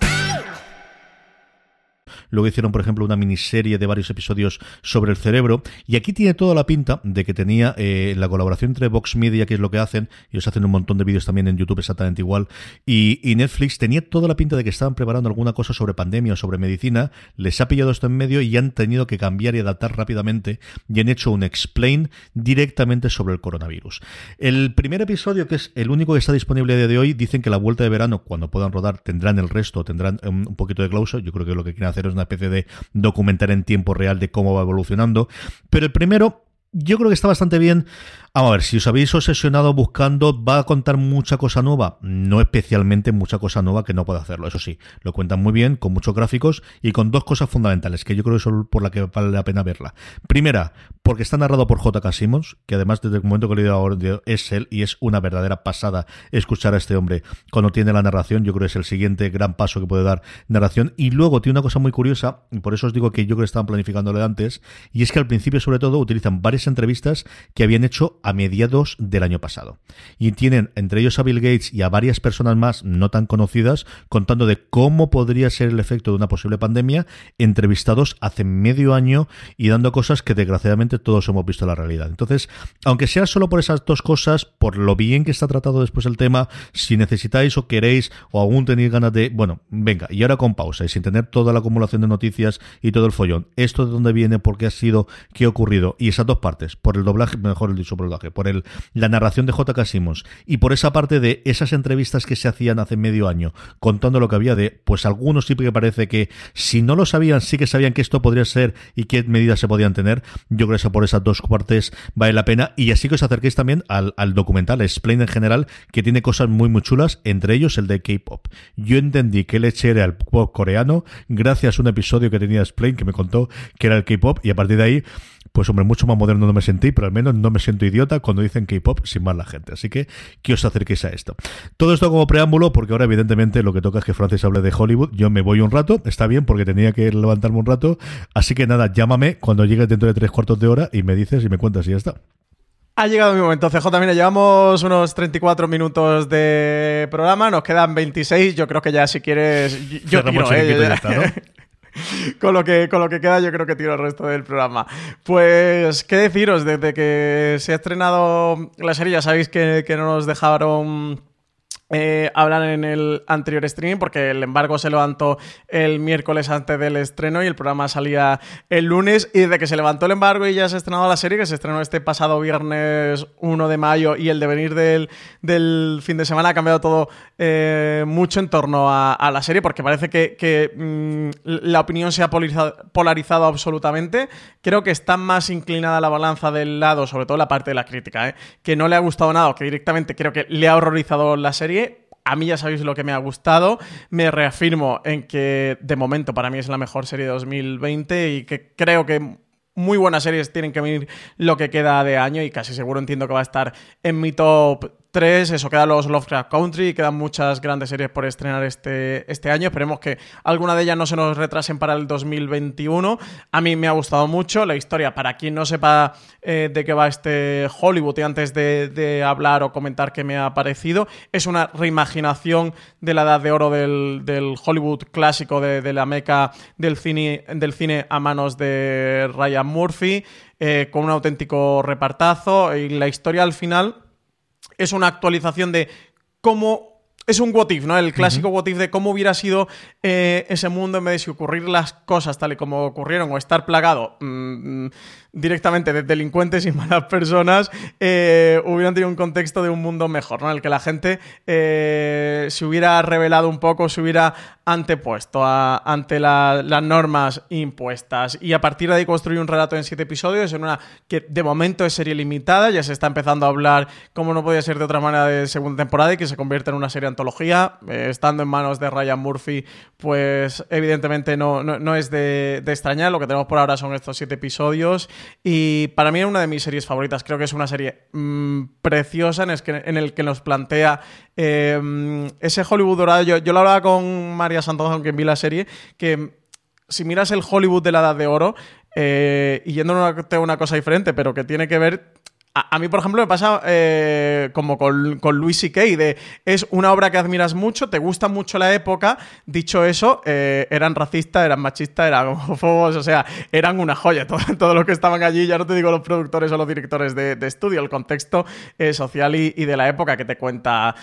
Luego hicieron, por ejemplo, una miniserie de varios episodios sobre el cerebro. Y aquí tiene toda la pinta de que tenía eh, la colaboración entre Vox Media, que es lo que hacen, y ellos hacen un montón de vídeos también en YouTube exactamente igual, y, y, Netflix tenía toda la pinta de que estaban preparando alguna cosa sobre pandemia o sobre medicina. Les ha pillado esto en medio y han tenido que cambiar y adaptar rápidamente y han hecho un explain directamente sobre el coronavirus. El primer episodio, que es el único que está disponible a día de hoy, dicen que la vuelta de verano, cuando puedan rodar, tendrán el resto, tendrán un, un poquito de clauso. Yo creo que lo que quieren hacer es una especie de documentar en tiempo real de cómo va evolucionando. Pero el primero, yo creo que está bastante bien. Vamos a ver, si os habéis obsesionado buscando, ¿va a contar mucha cosa nueva? No especialmente mucha cosa nueva que no pueda hacerlo. Eso sí, lo cuentan muy bien, con muchos gráficos y con dos cosas fundamentales que yo creo que son por la que vale la pena verla. Primera, porque está narrado por J.K. Simmons, que además desde el momento que le he leído ahora es él y es una verdadera pasada escuchar a este hombre cuando tiene la narración. Yo creo que es el siguiente gran paso que puede dar narración. Y luego tiene una cosa muy curiosa, y por eso os digo que yo creo que estaban planificándolo antes, y es que al principio, sobre todo, utilizan varias entrevistas que habían hecho a mediados del año pasado. Y tienen entre ellos a Bill Gates y a varias personas más no tan conocidas contando de cómo podría ser el efecto de una posible pandemia, entrevistados hace medio año y dando cosas que desgraciadamente todos hemos visto la realidad. Entonces, aunque sea solo por esas dos cosas, por lo bien que está tratado después el tema, si necesitáis o queréis o aún tenéis ganas de, bueno, venga, y ahora con pausa y sin tener toda la acumulación de noticias y todo el follón, esto de dónde viene, por qué ha sido, qué ha ocurrido, y esas dos partes, por el doblaje, mejor dicho, por el por el, la narración de J.K. Simmons y por esa parte de esas entrevistas que se hacían hace medio año, contando lo que había de, pues algunos sí que parece que si no lo sabían, sí que sabían que esto podría ser y qué medidas se podían tener, yo creo que por esas dos partes vale la pena. Y así que os acerquéis también al, al documental, Explain en general, que tiene cosas muy, muy chulas, entre ellos el de K-pop. Yo entendí que leche era el pop coreano gracias a un episodio que tenía Explain que me contó que era el K-pop, y a partir de ahí pues hombre, mucho más moderno no me sentí, pero al menos no me siento idiota cuando dicen K-pop sin más la gente. Así que que os acerquéis a esto. Todo esto como preámbulo, porque ahora evidentemente lo que toca es que Francis hable de Hollywood. Yo me voy un rato, está bien, porque tenía que levantarme un rato. Así que nada, llámame cuando llegues dentro de tres cuartos de hora y me dices y me cuentas y ya está. Ha llegado mi momento, CJ. Mira, llevamos unos 34 minutos de programa, nos quedan 26. Yo creo que ya si quieres. Yo tiro, ¿eh? ya está, ¿no? con, lo que, con lo que queda, yo creo que tiro el resto del programa. Pues, ¿qué deciros? Desde que se ha estrenado la serie, ya sabéis que, que no nos dejaron. Eh, hablan en el anterior streaming porque el embargo se levantó el miércoles antes del estreno y el programa salía el lunes y desde que se levantó el embargo y ya se ha estrenado la serie que se estrenó este pasado viernes 1 de mayo y el devenir del, del fin de semana ha cambiado todo eh, mucho en torno a, la serie porque parece que, mmm, la opinión se ha polarizado, absolutamente creo que está más inclinada la balanza del lado sobre todo la parte de la crítica ¿eh? que no le ha gustado nada que directamente creo que le ha horrorizado la serie a mí ya sabéis lo que me ha gustado. Me reafirmo en que de momento para mí es la mejor serie de 2020 y que creo que muy buenas series tienen que venir lo que queda de año y casi seguro entiendo que va a estar en mi top 3, eso, quedan los Lovecraft Country, quedan muchas grandes series por estrenar este, este año. Esperemos que alguna de ellas no se nos retrasen para el 2021. A mí me ha gustado mucho la historia. Para quien no sepa eh, de qué va este Hollywood y antes de, hablar o comentar qué me ha parecido, es una reimaginación de la edad de oro del, del Hollywood clásico, de, de, la meca del cine, del cine a manos de Ryan Murphy, eh, con un auténtico repartazo. Y la historia al final es una actualización de cómo es un what if, ¿no? El clásico uh -huh. what if de cómo hubiera sido eh, ese mundo en vez de si ocurrir las cosas tal y como ocurrieron o estar plagado mmm, directamente de delincuentes y malas personas, eh, hubieran tenido un contexto de un mundo mejor, ¿no? En el que la gente eh, se hubiera revelado un poco, se hubiera antepuesto ante la- las normas impuestas. Y a partir de ahí construye un relato en siete episodios en una que de momento es serie limitada, ya se está empezando a hablar como no podía ser de otra manera de segunda temporada y que se convierte en una serie antología, Eh, estando en manos de Ryan Murphy, pues evidentemente no, no, no es de, de extrañar, lo que tenemos por ahora son estos siete episodios y para mí es una de mis series favoritas, creo que es una serie mm, preciosa en el, que, en el que nos plantea eh, ese Hollywood dorado, yo, yo lo hablaba con María Santos, aunque vi la serie, que si miras el Hollywood de la Edad de Oro, eh, y yendo a una cosa diferente, pero que tiene que ver. A, mí, por ejemplo, me pasa eh, como con, con Louis C.K. de es una obra que admiras mucho, te gusta mucho la época. Dicho eso, eh, eran racistas, eran machistas, eran homófobos, o sea, eran una joya. Todo, todo lo que estaban allí, ya no te digo los productores o los directores de, estudio, el contexto eh, social y, y de la época que te cuenta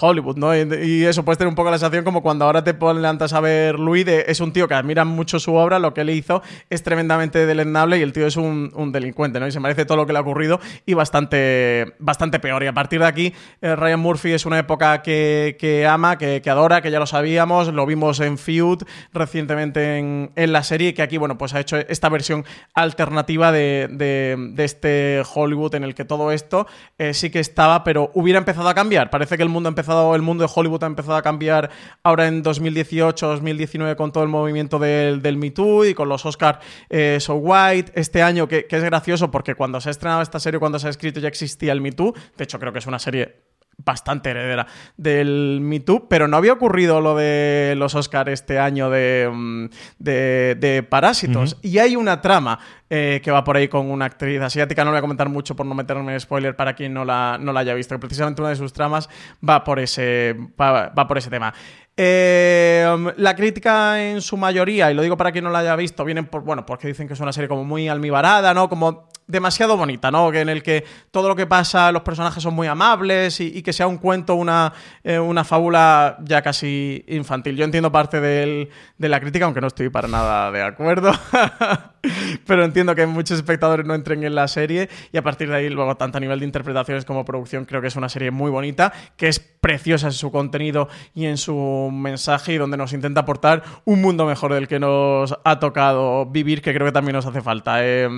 Hollywood, ¿no? Y, y eso puedes tener un poco la sensación como cuando ahora te levantas a ver Louis, de, es un tío que admira mucho su obra, lo que él hizo es tremendamente deleznable y el tío es un, un delincuente, ¿no? Y se merece todo lo que le ha ocurrido y bastante, bastante peor. Y a partir de aquí, eh, Ryan Murphy es una época que, que ama, que, adora, que ya lo sabíamos, lo vimos en Feud recientemente en, en la serie, que aquí, bueno, pues ha hecho esta versión alternativa de, de- de este Hollywood en el que todo esto eh, sí que estaba, pero hubiera empezado a cambiar. Parece que el mundo ha empezado, el mundo de Hollywood ha empezado a cambiar ahora en 2018, 2019 con todo el movimiento del, del Me Too y con los Oscar eh, So White. Este año, que, que es gracioso porque cuando se ha estrenado esta serie, cuando se ha escrito ya existía el Me Too. De hecho, creo que es una serie bastante heredera del Me Too, pero no había ocurrido lo de los Oscar este año de, mm, de, de Parásitos. Y hay una trama eh, que va por ahí con una actriz asiática, no voy a comentar mucho por no meterme en spoiler para quien no la, no la haya visto, que precisamente una de sus tramas va por ese, va, va por ese tema. Eh, la crítica en su mayoría, y lo digo para quien no la haya visto, vienen por, bueno, porque dicen que es una serie como muy almibarada, ¿no? Como demasiado bonita, ¿no? Que en el que todo lo que pasa, los personajes son muy amables y, que sea un cuento, una, eh, una fábula ya casi infantil. Yo entiendo parte de la crítica, aunque no estoy para nada de acuerdo. Pero entiendo que muchos espectadores no entren en la serie y a partir de ahí, luego, tanto a nivel de interpretaciones como producción, creo que es una serie muy bonita, que es preciosa en su contenido y en su mensaje y donde nos intenta aportar un mundo mejor del que nos ha tocado vivir, que creo que también nos hace falta. Eh,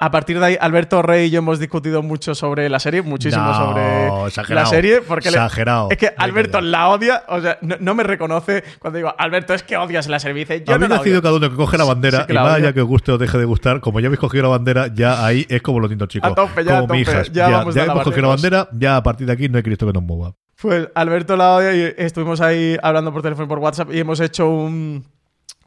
a partir de ahí, Alberto Rey y yo hemos discutido mucho sobre la serie, muchísimo No, sobre exagerado. la serie, porque le- Exagerado. es que Alberto la odia, o sea, no, no me reconoce cuando digo, Alberto, es que odias la serie. Dice, yo mí no decidido cada uno que coge la bandera Sí que y más allá que os guste o deje de gustar, como ya habéis cogido la bandera, ya ahí es como los niños chicos. A tope, ya, como a mi tope. Ya hemos cogido la bandera, ya a partir de aquí no hay Cristo que nos mueva. Pues Alberto la y estuvimos ahí hablando por teléfono por WhatsApp y hemos hecho un-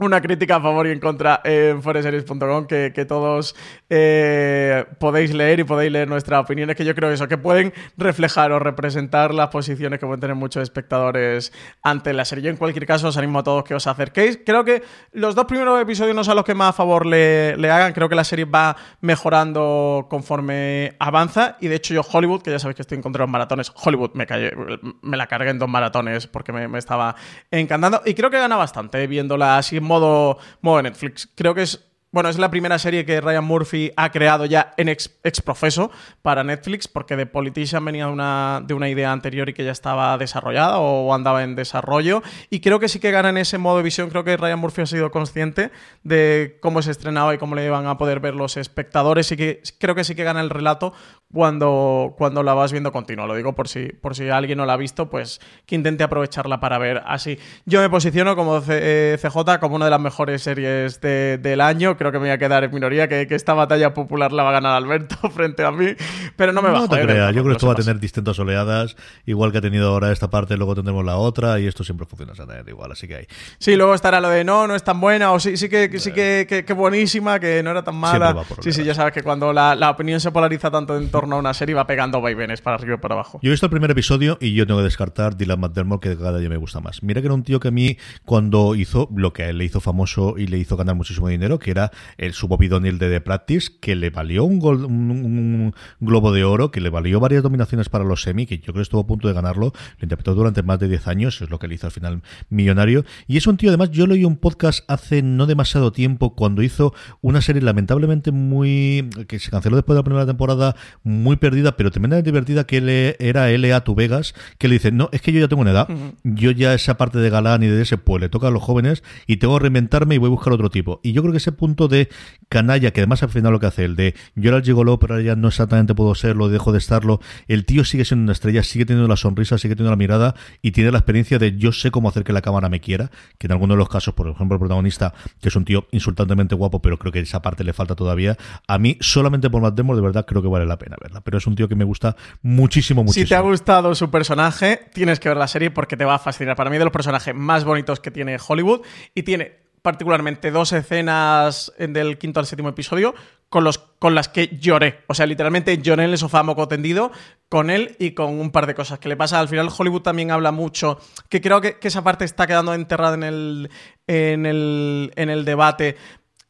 una crítica a favor y en contra en foreseries.com que, que todos eh, podéis leer y podéis leer nuestras opiniones que yo creo eso, que pueden reflejar o representar las posiciones que pueden tener muchos espectadores ante la serie. Yo en cualquier caso os animo a todos que os acerquéis. Creo que los dos primeros episodios no son los que más a favor le, le hagan. Creo que la serie va mejorando conforme avanza y de hecho yo Hollywood, que ya sabéis que estoy en contra de los maratones, Hollywood me, callé- me la cargué en dos maratones porque me, estaba encantando y creo que gana bastante viéndola así en modo, modo Netflix. Creo que es bueno, es la primera serie que Ryan Murphy ha creado ya en ex, ex profeso para Netflix, porque The Politician venía de una, de una idea anterior y que ya estaba desarrollada o andaba en desarrollo. Y creo que sí que gana en ese modo de visión. Creo que Ryan Murphy ha sido consciente de cómo se estrenaba y cómo le iban a poder ver los espectadores. Y que creo que sí que gana el relato cuando, cuando la vas viendo continuo. Lo digo por si, por si alguien no la ha visto, pues que intente aprovecharla para ver así. Yo me posiciono como C- eh, CJ como una de las mejores series de- del año. Creo que me voy a quedar en minoría, que, que esta batalla popular la va a ganar Alberto frente a mí. Pero no me va No a te creas, yo creo que esto va a tener distintas oleadas, igual que ha tenido ahora esta parte, luego tendremos la otra, y esto siempre funciona exactamente igual, así que hay. Sí, luego estará lo de no, no es tan buena, o sí, sí que, que sí que, que- que buenísima, que no era tan mala. Sí, sí, ya sabes que cuando la, la opinión se polariza tanto en torno a una serie va pegando vaivenes para arriba y para abajo. Yo he visto el primer episodio y yo tengo que descartar Dylan McDermott, que cada día me gusta más. Mira que era un tío que a mí, cuando hizo lo que a él le hizo famoso y le hizo ganar muchísimo dinero, que era el su Bobby Donnell de The Practice, que le valió un, gol, un, un globo de oro, que le valió varias dominaciones para los semi, que yo creo que estuvo a punto de ganarlo, lo interpretó durante más de 10 años, es lo que le hizo al final millonario, y es un tío, además, yo leí un podcast hace no demasiado tiempo, cuando hizo una serie lamentablemente muy, que se canceló después de la primera temporada, muy perdida, pero tremendamente divertida, que le, era L.A. Tu Vegas, que le dice, no, es que yo ya tengo una edad, yo ya esa parte de galán y de ese, pues le toca a los jóvenes y tengo que reinventarme y voy a buscar otro tipo. Y yo creo que ese punto de canalla, que además al final lo que hace el de yo era el gigoló, pero ahora ya no exactamente puedo serlo, dejo de estarlo, el tío sigue siendo una estrella, sigue teniendo la sonrisa, sigue teniendo la mirada y tiene la experiencia de yo sé cómo hacer que la cámara me quiera, que en algunos de los casos, por ejemplo, el protagonista, que es un tío insultantemente guapo, pero creo que esa parte le falta todavía, a mí solamente por Matt Damon de verdad creo que vale la pena verla, pero es un tío que me gusta muchísimo, muchísimo. Si te ha gustado su personaje, tienes que ver la serie porque te va a fascinar. Para mí de los personajes más bonitos que tiene Hollywood y tiene particularmente dos escenas en del quinto al séptimo episodio con, los, con las que lloré. O sea, literalmente lloré en el sofá moco tendido con él y con un par de cosas que le pasa. Al final Hollywood también habla mucho, que creo que, que esa parte está quedando enterrada en el, en el, en el debate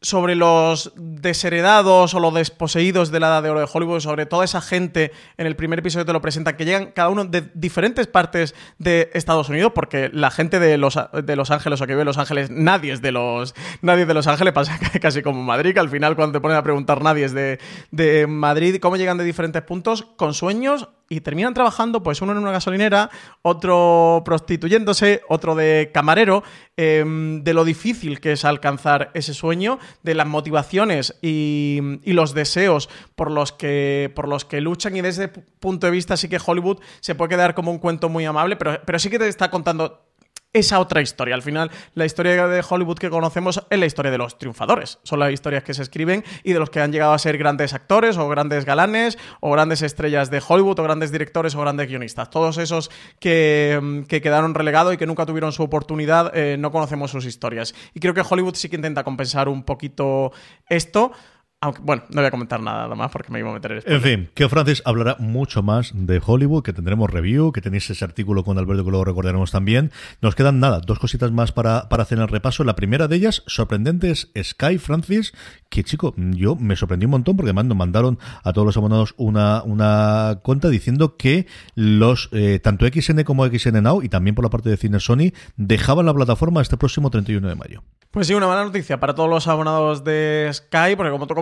sobre los desheredados o los desposeídos de la edad de oro de Hollywood, sobre toda esa gente en el primer episodio te lo presentan, que llegan cada uno de diferentes partes de Estados Unidos, porque la gente de Los, de los Ángeles o que vive en Los Ángeles, nadie es de Los, nadie de Los Ángeles, pasa casi como Madrid, que al final cuando te ponen a preguntar nadie es de, de Madrid, cómo llegan de diferentes puntos, con sueños y terminan trabajando, pues uno en una gasolinera, otro prostituyéndose, otro de camarero, eh, de lo difícil que es alcanzar ese sueño, de las motivaciones y, y, los deseos por los, que, por los que luchan. Y desde ese punto de vista sí que Hollywood se puede quedar como un cuento muy amable, pero, pero sí que te está contando esa otra historia. Al final, la historia de Hollywood que conocemos es la historia de los triunfadores. Son las historias que se escriben y de los que han llegado a ser grandes actores o grandes galanes o grandes estrellas de Hollywood o grandes directores o grandes guionistas. Todos esos que, que quedaron relegados y que nunca tuvieron su oportunidad, eh, no conocemos sus historias. Y creo que Hollywood sí que intenta compensar un poquito esto. Aunque, bueno, no voy a comentar nada más porque me iba a meter en En fin, que Francis hablará mucho más de Hollywood, que tendremos review, que tenéis ese artículo con Alberto que luego recordaremos también. Nos quedan nada, dos cositas más para, para hacer el repaso. La primera de ellas, sorprendente, es Sky Francis, que chico, yo me sorprendí un montón porque además nos mandaron a todos los abonados una, una cuenta diciendo que los eh, tanto XN como XN Now y también por la parte de Cine Sony dejaban la plataforma este próximo 31 de mayo. Pues sí, una mala noticia para todos los abonados de Sky, porque como tú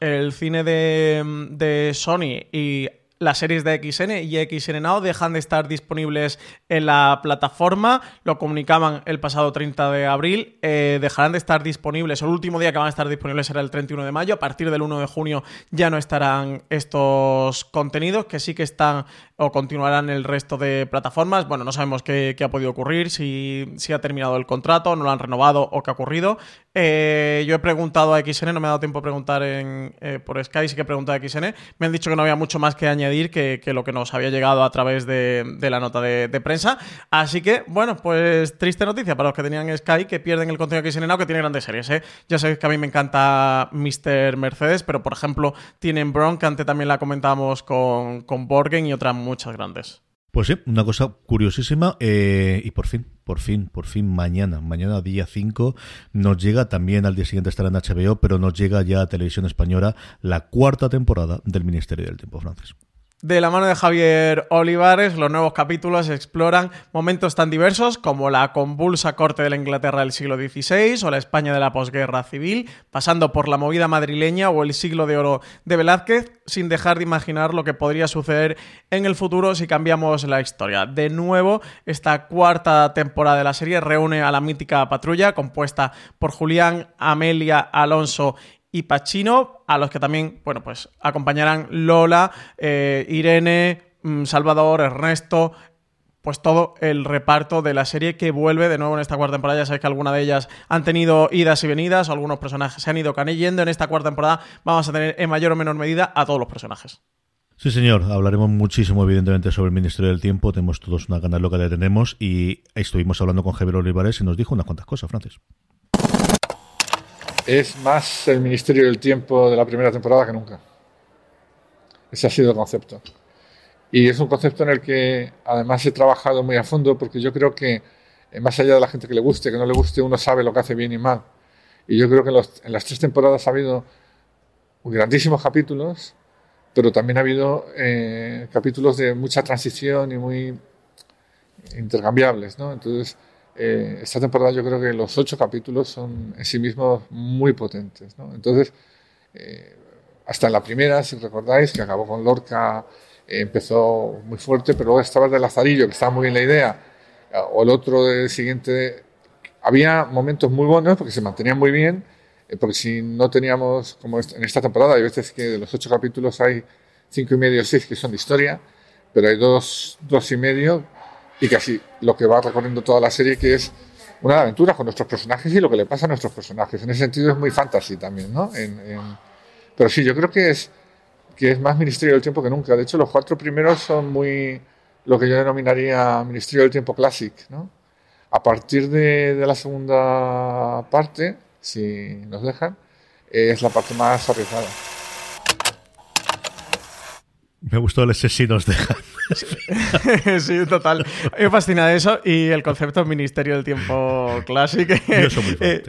el cine de, Sony y las series de XN y XN Now dejan de estar disponibles en la plataforma. Lo comunicaban el pasado 30 de abril. Eh, dejarán de estar disponibles. El último día que van a estar disponibles será el 31 de mayo. A partir del 1 de junio ya no estarán estos contenidos que sí que están o continuarán el resto de plataformas. Bueno, no sabemos qué, qué ha podido ocurrir, si, si, ha terminado el contrato, no lo han renovado o qué ha ocurrido. Eh, yo he preguntado a XN, no me ha dado tiempo a preguntar en, eh, por Sky, sí que he preguntado a XN. Me han dicho que no había mucho más que añadir que, lo que nos había llegado a través de, la nota de, prensa. Así que, bueno, pues triste noticia para los que tenían Sky, que pierden el contenido de XN Now, que tiene grandes series. ¿eh? Ya sabéis que a mí me encanta Mr. Mercedes, pero por ejemplo tienen Bron, que antes también la comentábamos con, con Borgen y otras muchas grandes. Pues sí, una cosa curiosísima eh, y por fin, por fin, por fin mañana, mañana día 5 nos llega, también al día siguiente estará en HBO, pero nos llega ya a Televisión Española la cuarta temporada del Ministerio del Tiempo francés. De la mano de Javier Olivares, los nuevos capítulos exploran momentos tan diversos como la convulsa corte de la Inglaterra del siglo XVI o la España de la posguerra civil, pasando por la movida madrileña o el siglo de oro de Velázquez, sin dejar de imaginar lo que podría suceder en el futuro si cambiamos la historia. De nuevo, esta cuarta temporada de la serie reúne a la mítica patrulla compuesta por Julián, Amelia, Alonso y Pacino, a los que también, bueno, pues acompañarán Lola, eh, Irene, Salvador, Ernesto, pues todo el reparto de la serie que vuelve de nuevo en esta cuarta temporada. Ya sabéis que algunas de ellas han tenido idas y venidas, algunos personajes se han ido canellendo. En esta cuarta temporada vamos a tener en mayor o menor medida a todos los personajes. Sí, señor. Hablaremos muchísimo, evidentemente, sobre el Ministerio del Tiempo. Tenemos todos una ganas loca que tenemos y estuvimos hablando con Javier Olivares y nos dijo unas cuantas cosas, Francis es más el Ministerio del Tiempo de la primera temporada que nunca. Ese ha sido el concepto. Y es un concepto en el que además he trabajado muy a fondo porque yo creo que más allá de la gente que le guste, que no le guste, uno sabe lo que hace bien y mal. Y yo creo que en las tres temporadas ha habido grandísimos capítulos, pero también ha habido eh, capítulos de mucha transición y muy intercambiables, ¿no? Entonces, eh, esta temporada yo creo que los ocho capítulos son en sí mismos muy potentes, ¿no? Entonces, eh, hasta en la primera, si recordáis, que acabó con Lorca, eh, empezó muy fuerte, pero luego estaba el de Lazarillo, que estaba muy bien la idea, o el otro del siguiente. Había momentos muy buenos porque se mantenían muy bien, eh, porque si no teníamos, como en esta temporada, hay veces que de los ocho capítulos hay cinco y medio o seis que son de historia, pero hay dos, dos y medio y casi lo que va recorriendo toda la serie, que es una aventura con nuestros personajes y lo que le pasa a nuestros personajes. En ese sentido es muy fantasy también, ¿no? En- en- pero sí, yo creo que es, que es más Ministerio del Tiempo que nunca. De hecho, los cuatro primeros son muy lo que yo denominaría Ministerio del Tiempo Classic, ¿no? A partir de, de la segunda parte, si nos dejan, es la parte más arriesgada. Me gustó el ese sí nos dejan. sí, total. Me fascina eso y el concepto Ministerio del Tiempo Classic. Yo soy muy fan, Eh,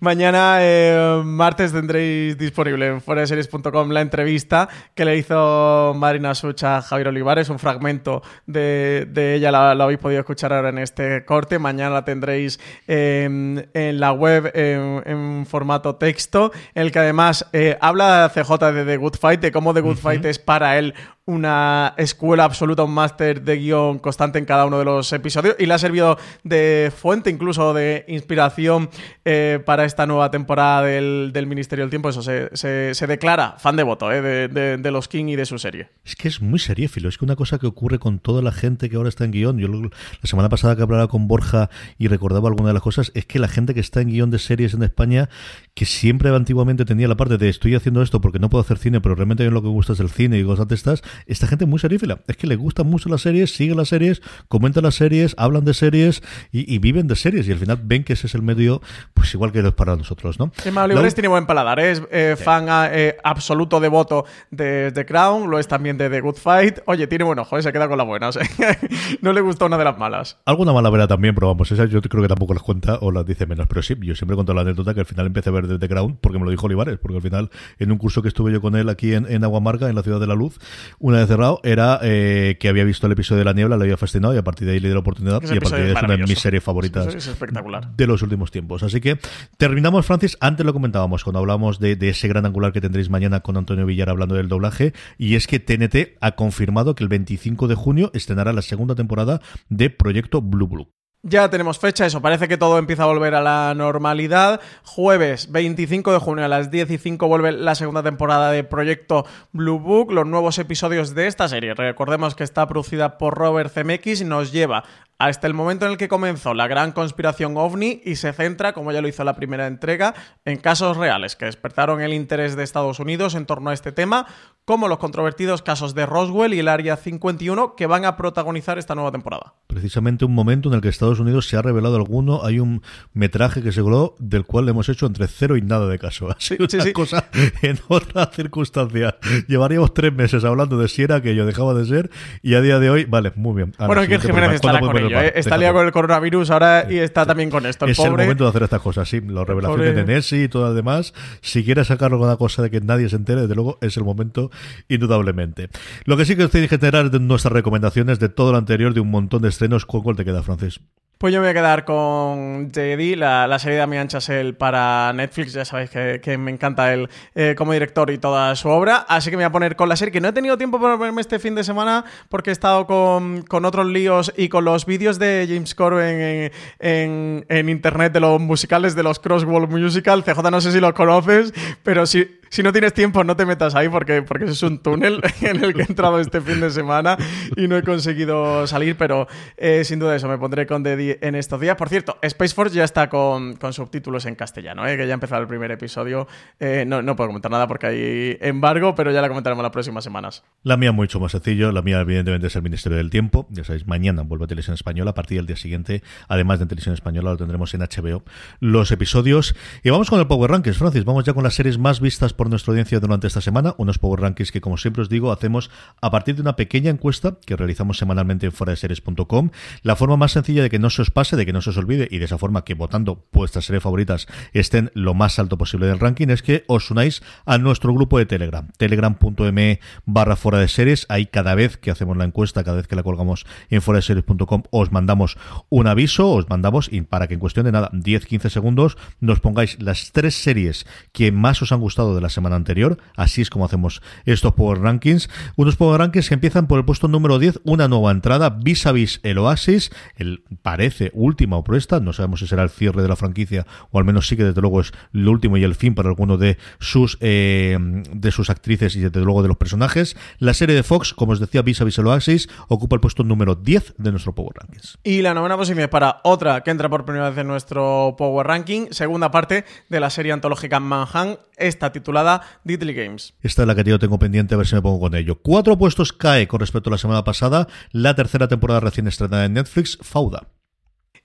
Mañana, eh, martes, tendréis disponible en foreseries.com la entrevista que le hizo Marina Such a Javier Olivares, un fragmento de, de ella, la, la habéis podido escuchar ahora en este corte. Mañana la tendréis en, en la web en, en formato texto, en el que además eh, habla CJ de The Good Fight, de cómo The Good Fight es para él una escuela absoluta, un máster de guion constante en cada uno de los episodios y le ha servido de fuente, incluso de inspiración eh, para esta nueva temporada del, del Ministerio del Tiempo. Eso se, se- declara fan de voto eh, de, de- de los King y de su serie. Es que es muy seriéfilo. Es que una cosa que ocurre con toda la gente que ahora está en guion. Yo la semana pasada que hablaba con Borja y recordaba alguna de las cosas, es que la gente que está en guion de series en España, que siempre antiguamente tenía la parte de estoy haciendo esto porque no puedo hacer cine, pero realmente a mí lo que me gusta es el cine y cosas de estas, esta gente muy serífila. Es que le gustan mucho las series, siguen las series, comentan las series, hablan de series y, y viven de series. Y al final ven que ese es el medio, pues igual que lo es para nosotros, ¿no? Emma Olivares tiene buen paladar, ¿eh? es eh, fan eh, absoluto devoto de The Crown, lo es también de The Good Fight. Oye, tiene buen ojo, ¿eh? se queda con la buena. o sea, no le gustó una de las malas. Alguna mala vera también, pero vamos, esa yo creo que tampoco las cuenta o las dice menos. Pero sí, yo siempre cuento la anécdota que al final empecé a ver The Crown porque me lo dijo Olivares, porque al final en un curso que estuve yo con él aquí en, en Aguamarca, en la Ciudad de la Luz, una vez cerrado, era eh, que había visto el episodio de La Niebla, le había fascinado y a partir de ahí le di la oportunidad Ese y a partir de ahí es una de mis series favoritas Ese es espectacular. de los últimos tiempos. Así que terminamos, Francis. Antes lo comentábamos cuando hablábamos de, de ese gran angular que tendréis mañana con Antonio Villar hablando del doblaje. Y es que TNT ha confirmado que el 25 de junio estrenará la segunda temporada de Proyecto Blue Blue. Ya tenemos fecha, eso parece que todo empieza a volver a la normalidad. Jueves 25 de junio a las 10 y 5 vuelve la segunda temporada de Proyecto Blue Book, los nuevos episodios de esta serie. Recordemos que está producida por Robert Zemeckis nos lleva hasta el momento en el que comenzó la gran conspiración ovni y se centra, como ya lo hizo la primera entrega, en casos reales que despertaron el interés de Estados Unidos en torno a este tema, como los controvertidos casos de Roswell y el Área 51 que van a protagonizar esta nueva temporada. Precisamente un momento en el que Estados Unidos se ha revelado alguno. Hay un metraje que se coló del cual le hemos hecho entre cero y nada de caso. Ha sido Sí, una sí. cosa en otras circunstancias. Llevaríamos tres meses hablando de si era aquello dejaba de ser y a día de hoy, vale, muy bien. Ana, Bueno, que siguiente Jiménez estará ¿Cuándo con ello? ¿eh? Está liado con el coronavirus ahora y está también con esto. El es el momento de hacer estas cosas, sí. Las revelaciones pobre- de Nessie y todo lo demás. Si quieres sacar alguna cosa de que nadie se entere, desde luego es el momento, indudablemente. Lo que sí que os tenéis que enterar de nuestras recomendaciones de todo lo anterior, de un montón de estrenos. ¿Con cuál te queda, Francis? Pues yo me voy a quedar con JD, la, la serie de Amián Chazelle para Netflix. Ya sabéis que, que me encanta él eh, como director y toda su obra. Así que me voy a poner con la serie, que no he tenido tiempo para verme este fin de semana porque he estado con, con otros líos y con los vídeos de James Corbin en, en- internet de los musicales de los Crosswalk Musical. CJ, no sé si los conoces, pero si, si no tienes tiempo, no te metas ahí porque, porque es un túnel en el que he entrado este fin de semana y no he conseguido salir, pero eh, sin duda eso, me pondré con Deddy en estos días. Por cierto, Space Force ya está con, con subtítulos en castellano, eh, que ya ha empezado el primer episodio. Eh, no, no puedo comentar nada porque hay embargo, pero ya la comentaremos las próximas semanas. La mía mucho más sencillo, la mía evidentemente es el Ministerio del Tiempo, ya sabéis, mañana vuelve a Televisión Española, a partir del día siguiente, además de Televisión Española lo tendremos en HBO, los episodios. Y vamos con el Power Rankings, Francis, vamos ya con las series más vistas por por nuestra audiencia durante esta semana, unos Power Rankings que, como siempre os digo, hacemos a partir de una pequeña encuesta que realizamos semanalmente en foradeseries.com. La forma más sencilla de que no se os pase, de que no se os olvide y de esa forma que votando vuestras series favoritas estén lo más alto posible del ranking es que os unáis a nuestro grupo de Telegram, telegram.me barra fuera de series. Ahí cada vez que hacemos la encuesta, cada vez que la colgamos en foradeseries.com, os mandamos un aviso, os mandamos y para que en cuestión de nada, 10-15 segundos, nos pongáis las tres series que más os han gustado de la semana anterior. Así es como hacemos estos Power Rankings. Unos Power Rankings que empiezan por el puesto número 10, una nueva entrada, vis a vis el Oasis, el parece última o proesta, no sabemos si será el cierre de la franquicia o al menos sí que desde luego es el último y el fin para alguno de sus eh, de sus actrices y desde luego de los personajes. La serie de Fox, como os decía, vis a vis el Oasis, ocupa el puesto número 10 de nuestro Power Rankings. Y la novena posición es para otra que entra por primera vez en nuestro Power Ranking, segunda parte de la serie antológica Manhunt, esta titulada Deadly Games. Esta es la que yo tengo pendiente a ver si me pongo con ello. Cuatro puestos cae con respecto a la semana pasada la tercera temporada recién estrenada en Netflix, Fauda.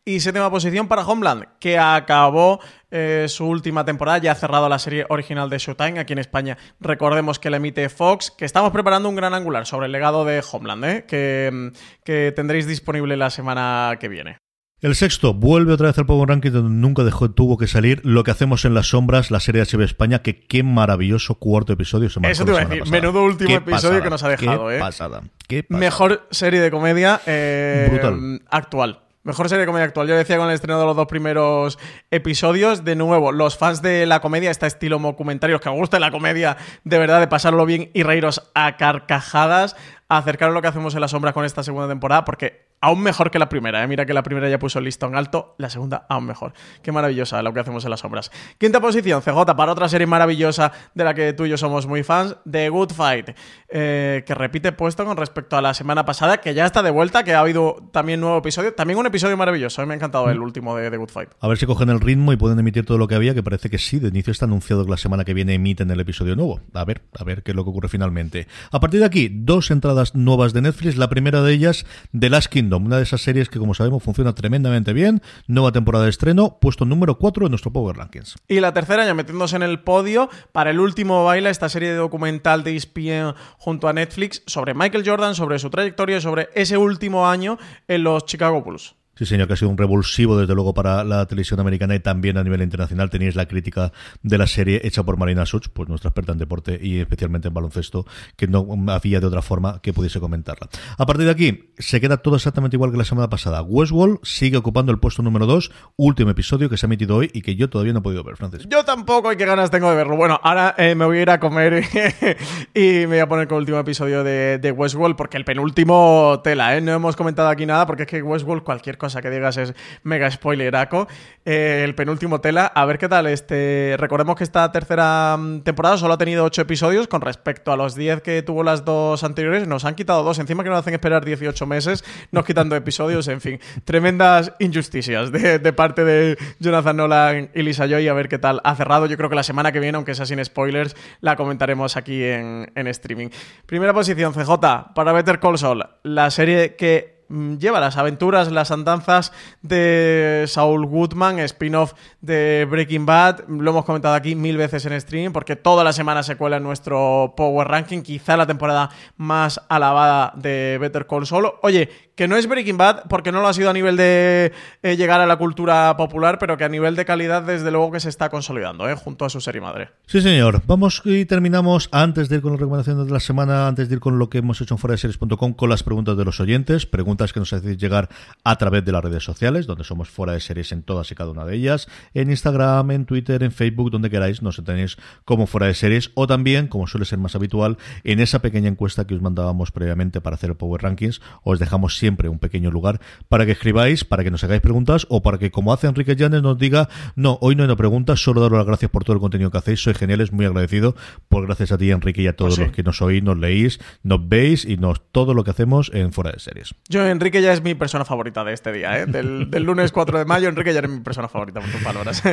Y séptima posición para Homeland, que acabó eh, su última temporada, ya ha cerrado la serie original de Showtime aquí en España. Recordemos que la emite Fox, que estamos preparando un gran angular sobre el legado de Homeland, ¿eh? que, que tendréis disponible la semana que viene. El sexto vuelve otra vez al Power Ranking donde nunca dejó, tuvo que salir Lo que hacemos en las sombras, la serie HBO España, que qué maravilloso cuarto episodio se Eso te iba a decir, menudo último Qué episodio pasada, que nos ha dejado, qué ¿eh? Pasada, qué pasada. Mejor serie de comedia eh, Brutal. actual. Mejor serie de comedia actual. Yo decía con el estreno de los dos primeros episodios, de nuevo, los fans de la comedia, este estilo documentarios que os gusta la comedia, de verdad, de pasarlo bien y reíros a carcajadas, acercaros lo que hacemos en las sombras con esta segunda temporada, porque aún mejor que la primera. ¿eh? Mira que la primera ya puso el listón alto, la segunda aún mejor. Qué maravillosa lo que hacemos en las sombras. Quinta posición, CJ, para otra serie maravillosa de la que tú y yo somos muy fans, The Good Fight, eh, que repite puesto con respecto a la semana pasada, que ya está de vuelta, que ha habido también nuevo episodio. También un episodio maravilloso, ¿eh? me ha encantado el último de The Good Fight. A ver si cogen el ritmo y pueden emitir todo lo que había, que parece que sí, de inicio está anunciado que la semana que viene emiten el episodio nuevo. A ver, a ver qué es lo que ocurre finalmente. A partir de aquí, dos entradas nuevas de Netflix, la primera de ellas, The Last Una de esas series que como sabemos funciona tremendamente bien, nueva temporada de estreno, puesto número 4 en nuestro Power Rankings. Y la tercera, ya metiéndose en el podio, para el último baile, esta serie de documental de ESPN junto a Netflix sobre Michael Jordan, sobre su trayectoria y sobre ese último año en los Chicago Bulls. Sí, señor, que ha sido un revulsivo desde luego para la televisión americana y también a nivel internacional. Teníais la crítica de la serie hecha por Marina Such, pues nuestra experta en deporte y especialmente en baloncesto, que no había de otra forma que pudiese comentarla. A partir de aquí, se queda todo exactamente igual que la semana pasada. Westworld sigue ocupando el puesto número 2, último episodio que se ha emitido hoy y que yo todavía no he podido ver, Francis. Yo tampoco, y qué ganas tengo de verlo. Bueno, ahora eh, me voy a ir a comer y me voy a poner con el último episodio de, de Westworld, porque el penúltimo tela, ¿eh? No hemos comentado aquí nada, porque es que Westworld, cualquier cosa que digas es mega spoileraco. Eh, el penúltimo tela, a ver qué tal. Este, recordemos que esta tercera mm, temporada solo ha tenido 8 episodios con respecto a los 10 que tuvo las dos anteriores. Nos han quitado dos, encima que nos hacen esperar 18 meses, nos quitando episodios, en fin. Tremendas injusticias de, de parte de Jonathan Nolan y Lisa Joy. A ver qué tal ha cerrado. Yo creo que la semana que viene, aunque sea sin spoilers, la comentaremos aquí en, en streaming. Primera posición, CJ, para Better Call Saul, la serie que lleva las aventuras, las andanzas de Saul Goodman, spin-off de Breaking Bad. Lo hemos comentado aquí mil veces en stream, porque toda la semana se cuela en nuestro Power Ranking, quizá la temporada más alabada de Better Call Saul. Oye, que no es Breaking Bad, porque no lo ha sido a nivel de eh, llegar a la cultura popular, pero que a nivel de calidad, desde luego que se está consolidando, ¿eh? junto a su serie madre. Sí, señor. Vamos y terminamos antes de ir con las recomendaciones de la semana, antes de ir con lo que hemos hecho en foradeseries.com con las preguntas de los oyentes, preguntas que nos hacéis llegar a través de las redes sociales, donde somos fuera de series en todas y cada una de ellas, en Instagram, en Twitter, en Facebook, donde queráis, nos tenéis como fuera de series, o también, como suele ser más habitual, en esa pequeña encuesta que os mandábamos previamente para hacer el Power Rankings, os dejamos siempre un pequeño lugar para que escribáis, para que nos hagáis preguntas, o para que, como hace Enrique Llanes, nos diga, no, hoy no hay no preguntas, solo daros las gracias por todo el contenido que hacéis, soy geniales, muy agradecido, por gracias a ti, Enrique, y a todos Pues sí. los que nos oís, nos leéis, nos veis y nos todo lo que hacemos en fuera de series. Yo, Enrique, ya es mi persona favorita de este día, ¿eh? Del, del lunes 4 de mayo, Enrique ya eres mi persona favorita por tus palabras.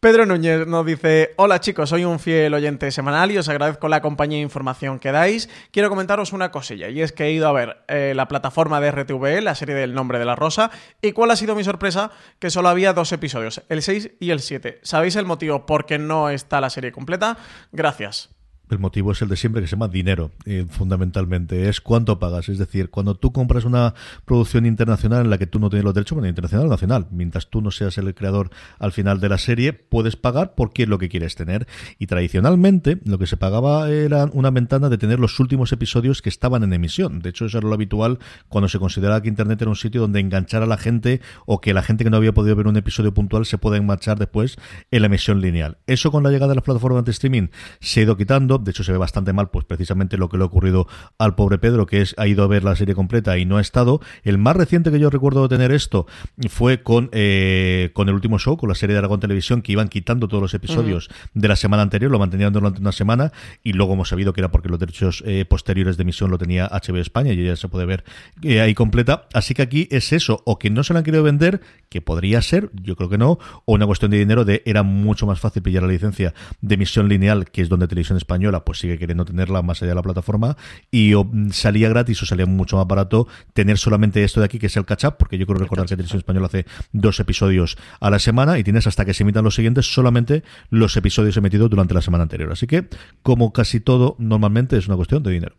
Pedro Núñez nos dice, hola chicos, soy un fiel oyente semanal y os agradezco la compañía e información que dais. Quiero comentaros una cosilla y es que he ido a ver eh, la plataforma de RTV, la serie del nombre de la rosa, y cuál ha sido mi sorpresa, que solo había dos episodios, el 6 y el 7. ¿Sabéis el motivo por qué no está la serie completa? Gracias. El motivo es el de siempre, que se llama dinero, eh, fundamentalmente. Es cuánto pagas. Es decir, cuando tú compras una producción internacional en la que tú no tienes los derechos, bueno, internacional o nacional, mientras tú no seas el creador al final de la serie, puedes pagar porque es lo que quieres tener. Y tradicionalmente, lo que se pagaba era una ventana de tener los últimos episodios que estaban en emisión. De hecho, eso era lo habitual cuando se consideraba que Internet era un sitio donde enganchar a la gente o que la gente que no había podido ver un episodio puntual se pueda enganchar después en la emisión lineal. Eso con la llegada de las plataformas de streaming se ha ido quitando de hecho se ve bastante mal, pues precisamente lo que le ha ocurrido al pobre Pedro, que es ha ido a ver la serie completa y no ha estado. El más reciente que yo recuerdo de tener esto fue con, eh, con el último show, con la serie de Aragón Televisión, que iban quitando todos los episodios de la semana anterior, lo mantenían durante una semana, y luego hemos sabido que era porque los derechos eh, posteriores de emisión lo tenía HBO España y ya se puede ver eh, ahí completa. Así que aquí es eso, o que no se lo han querido vender, que podría ser, yo creo que no, o una cuestión de dinero de era mucho más fácil pillar la licencia de emisión lineal, que es donde Televisión Española pues sigue queriendo tenerla más allá de la plataforma y salía gratis o salía mucho más barato tener solamente esto de aquí que es el catch up, porque yo creo recordar que Televisión Española hace dos episodios a la semana y tienes hasta que se emitan los siguientes solamente los episodios emitidos durante la semana anterior. Así que, como casi todo, normalmente es una cuestión de dinero.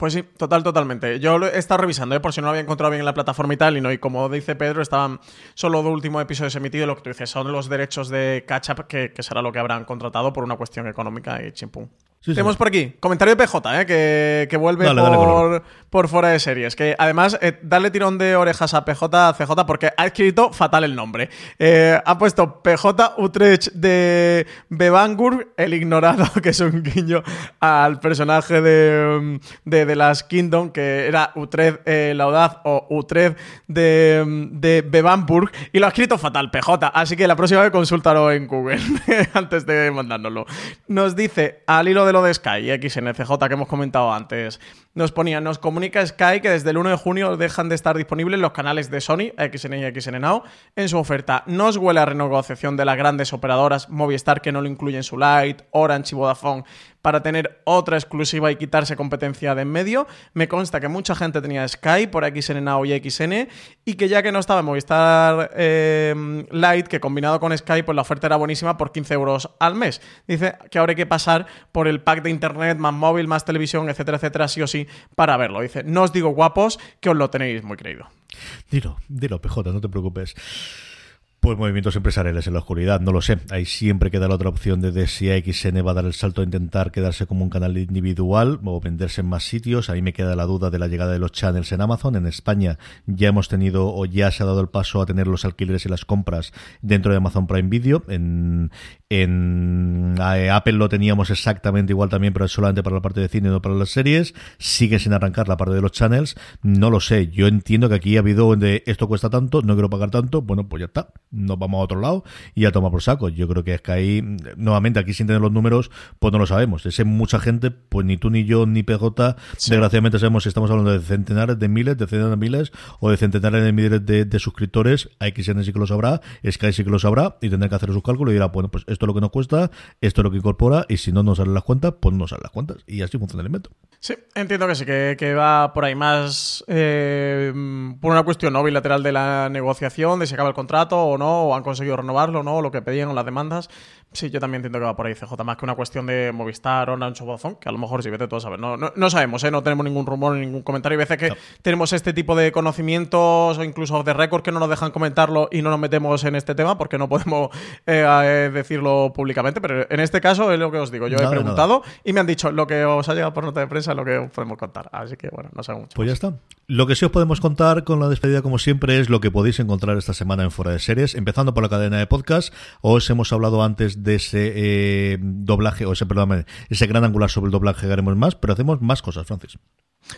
Pues sí, total, totalmente. Yo lo he estado revisando, ¿eh? por si no lo había encontrado bien en la plataforma y tal, y no, y como dice Pedro, estaban solo dos últimos episodios emitidos, lo que tú dices, son los derechos de catch-up que, que, será lo que habrán contratado por una cuestión económica y chimpum. Tenemos por aquí, comentario de PJ, ¿eh? que, que vuelve por, por fuera de series. Que además, eh, darle tirón de orejas a PJ, CJ, porque ha escrito fatal el nombre. Eh, ha puesto PJ Utrecht de Bevangur, el ignorado, que es un guiño al personaje de, de, de las Kingdom, que era Utrecht eh, la Audaz o Utrecht de, de Bevanburg, y lo ha escrito fatal PJ. Así que la próxima vez consúltalo en Google antes de mandárnoslo. Nos dice, al hilo de lo de Sky y XNCJ que hemos comentado antes, nos ponía, nos comunica Sky que desde el 1 de junio dejan de estar disponibles los canales de Sony, XN y XN Now, en su oferta. Nos huele a renegociación de las grandes operadoras, Movistar que no lo incluye en su Lite, Orange y Vodafone para tener otra exclusiva y quitarse competencia de en medio. Me consta que mucha gente tenía Sky por XN Now y XN y que ya que no estaba en Movistar eh, Lite, que combinado con Sky, pues la oferta era buenísima por 15 euros al mes. Dice que ahora hay que pasar por el pack de internet, más móvil, más televisión, etcétera, etcétera, sí o sí, para verlo. Dice, no os digo guapos, que os lo tenéis muy creído. Dilo, dilo, PJ, no te preocupes. Pues movimientos empresariales en la oscuridad, no lo sé. Ahí siempre queda la otra opción de, si XN va a dar el salto a intentar quedarse como un canal individual o venderse en más sitios. Ahí me queda la duda de la llegada de los channels en Amazon. En España ya hemos tenido o ya se ha dado el paso a tener los alquileres y las compras dentro de Amazon Prime Video. En, en eh, Apple lo teníamos exactamente igual también, pero solamente para la parte de cine, no para las series. Sigue sin arrancar la parte de los channels. No lo sé. Yo entiendo que aquí ha habido de esto cuesta tanto, no quiero pagar tanto. Bueno, pues ya está nos vamos a otro lado y ya toma por saco. Yo creo que es que ahí, nuevamente, aquí sin tener los números, pues no lo sabemos. Ese mucha gente, pues ni tú ni yo ni PJ, desgraciadamente sabemos si estamos hablando de centenares de miles, de centenares de miles o de centenares de miles de, suscriptores. A XN sí que lo sabrá, Sky sí que lo sabrá y tendrá que hacer sus cálculos y dirá, bueno, pues esto es lo que nos cuesta, esto es lo que incorpora y si no nos salen las cuentas, pues no nos salen las cuentas. Y así funciona el invento. Sí, entiendo que sí, que, va por ahí más eh, por una cuestión no bilateral de la negociación, de si acaba el contrato o no, o han conseguido renovarlo, ¿no? Lo que pedían o las demandas. Sí, yo también entiendo que va por ahí, CJ, más que una cuestión de Movistar, Orange o Vodafone, que a lo mejor sí, vete todo a saber. No, no, no sabemos, ¿eh? no tenemos ningún rumor ni ningún comentario. Hay veces que tenemos este tipo de conocimientos o incluso de récord que no nos dejan comentarlo y no nos metemos en este tema porque no podemos eh, eh, decirlo públicamente. Pero en este caso es lo que os digo. Yo he preguntado y me han dicho lo que os ha llegado por nota de prensa es lo que os podemos contar. Así que bueno, no sabemos mucho. Pues ya está. Lo que sí os podemos contar con la despedida, como siempre, es lo que podéis encontrar esta semana en Fuera de Series, empezando por la cadena de podcast. Os hemos hablado antes de ese eh, doblaje, o ese, perdón, ese gran angular sobre el doblaje que haremos más, pero hacemos más cosas, Francis.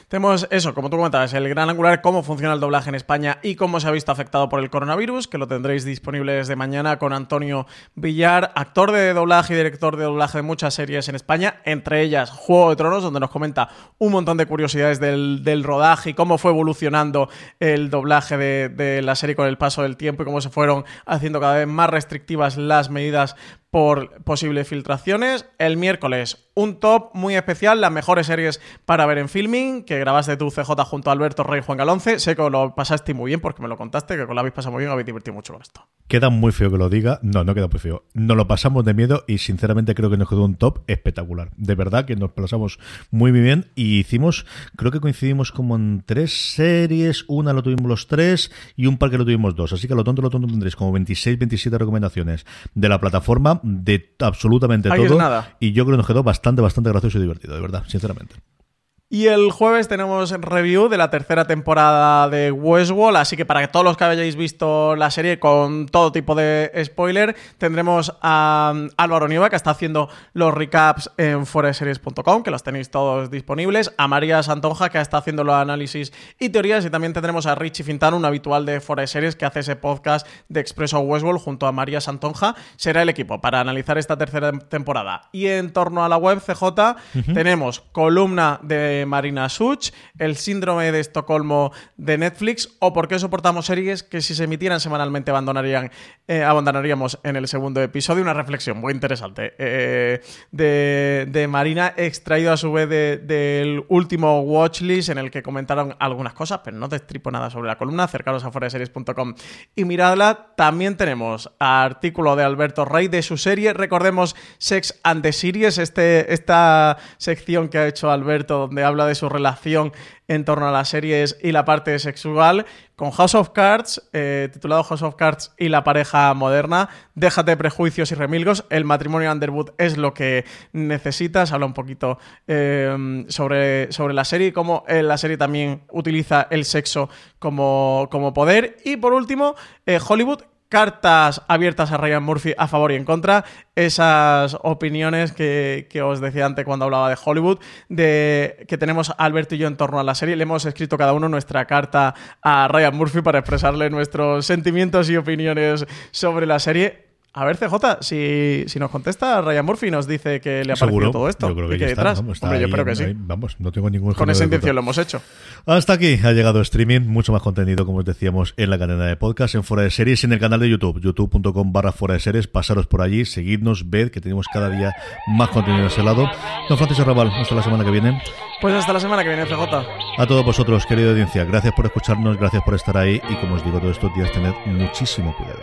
Tenemos eso, como tú comentabas, el gran angular, cómo funciona el doblaje en España y cómo se ha visto afectado por el coronavirus, que lo tendréis disponible desde mañana con Antonio Villar, actor de doblaje y director de doblaje de muchas series en España, entre ellas Juego de Tronos, donde nos comenta un montón de curiosidades del, rodaje y cómo fue evolucionando el doblaje de la serie con el paso del tiempo y cómo se fueron haciendo cada vez más restrictivas las medidas por posibles filtraciones. El miércoles, un top muy especial, las mejores series para ver en filming, que grabaste tú CJ junto a Alberto Rey y Juan Galonce. Sé que lo pasaste muy bien porque me lo contaste, que con la habéis pasado muy bien, habéis divertido mucho con esto. Queda muy feo que lo diga. No, no queda muy feo. Nos lo pasamos de miedo y sinceramente creo que nos quedó un top espectacular. De verdad que nos pasamos muy, bien y hicimos, creo que coincidimos como en tres series. Una lo tuvimos los tres y un par que lo tuvimos dos. Así que lo tonto, lo tonto tendréis como 26, 27 recomendaciones de la plataforma de absolutamente todo. Y yo creo que nos quedó bastante, bastante gracioso y divertido, de verdad, sinceramente. Y el jueves tenemos review de la tercera temporada de Westworld, así que para que todos los que hayáis visto la serie con todo tipo de spoiler, tendremos a um, Álvaro Nieva, que está haciendo los recaps en foreseries.com, que los tenéis todos disponibles, a María Santonja, que está haciendo los análisis y teorías, y también tendremos a Richie Fintano, un habitual de Foreseries, que hace ese podcast de Expreso Westworld junto a María Santonja. Será el equipo para analizar esta tercera temporada. Y en torno a la web CJ, tenemos columna de Marina Such, el síndrome de Estocolmo de Netflix o por qué soportamos series que si se emitieran semanalmente abandonarían, eh, abandonaríamos en el segundo episodio. Una reflexión muy interesante eh, de, Marina, extraído a su vez del último watchlist en el que comentaron algunas cosas, pero no te estripo nada sobre la columna. Acercaros a foraseries.com y miradla. También tenemos artículo de Alberto Rey de su serie. Recordemos Sex and the Series, este, esta sección que ha hecho Alberto donde habla de su relación en torno a las series y la parte sexual, con House of Cards, eh, titulado House of Cards y la pareja moderna. Déjate prejuicios y remilgos, el matrimonio Underwood es lo que necesitas. Habla un poquito eh, sobre, sobre la serie y cómo eh, la serie también utiliza el sexo como, como poder. Y por último, Hollywood, cartas abiertas a Ryan Murphy a favor y en contra, esas opiniones que, os decía antes cuando hablaba de Hollywood, de que tenemos Alberto y yo en torno a la serie. Le hemos escrito cada uno nuestra carta a Ryan Murphy para expresarle nuestros sentimientos y opiniones sobre la serie. A ver, CJ, si, si nos contesta Ryan Murphy nos dice que le ha parecido todo esto. Yo creo que, detrás. Vamos, Hombre, yo espero que sí. vamos, no tengo ningún Con esa intención lo hemos hecho. Hasta aquí ha llegado streaming, mucho más contenido, como os decíamos, en la cadena de podcast, en Fuera de Series y en el canal de YouTube, youtube.com barra Fuera de Series. Pasaros por allí, seguidnos, ved que tenemos cada día más contenido a ese lado. Don Francisco Raval, hasta la semana que viene. Pues hasta la semana que viene, CJ. A todos vosotros, querida audiencia, gracias por escucharnos, gracias por estar ahí y como os digo todos estos días, tened muchísimo cuidado.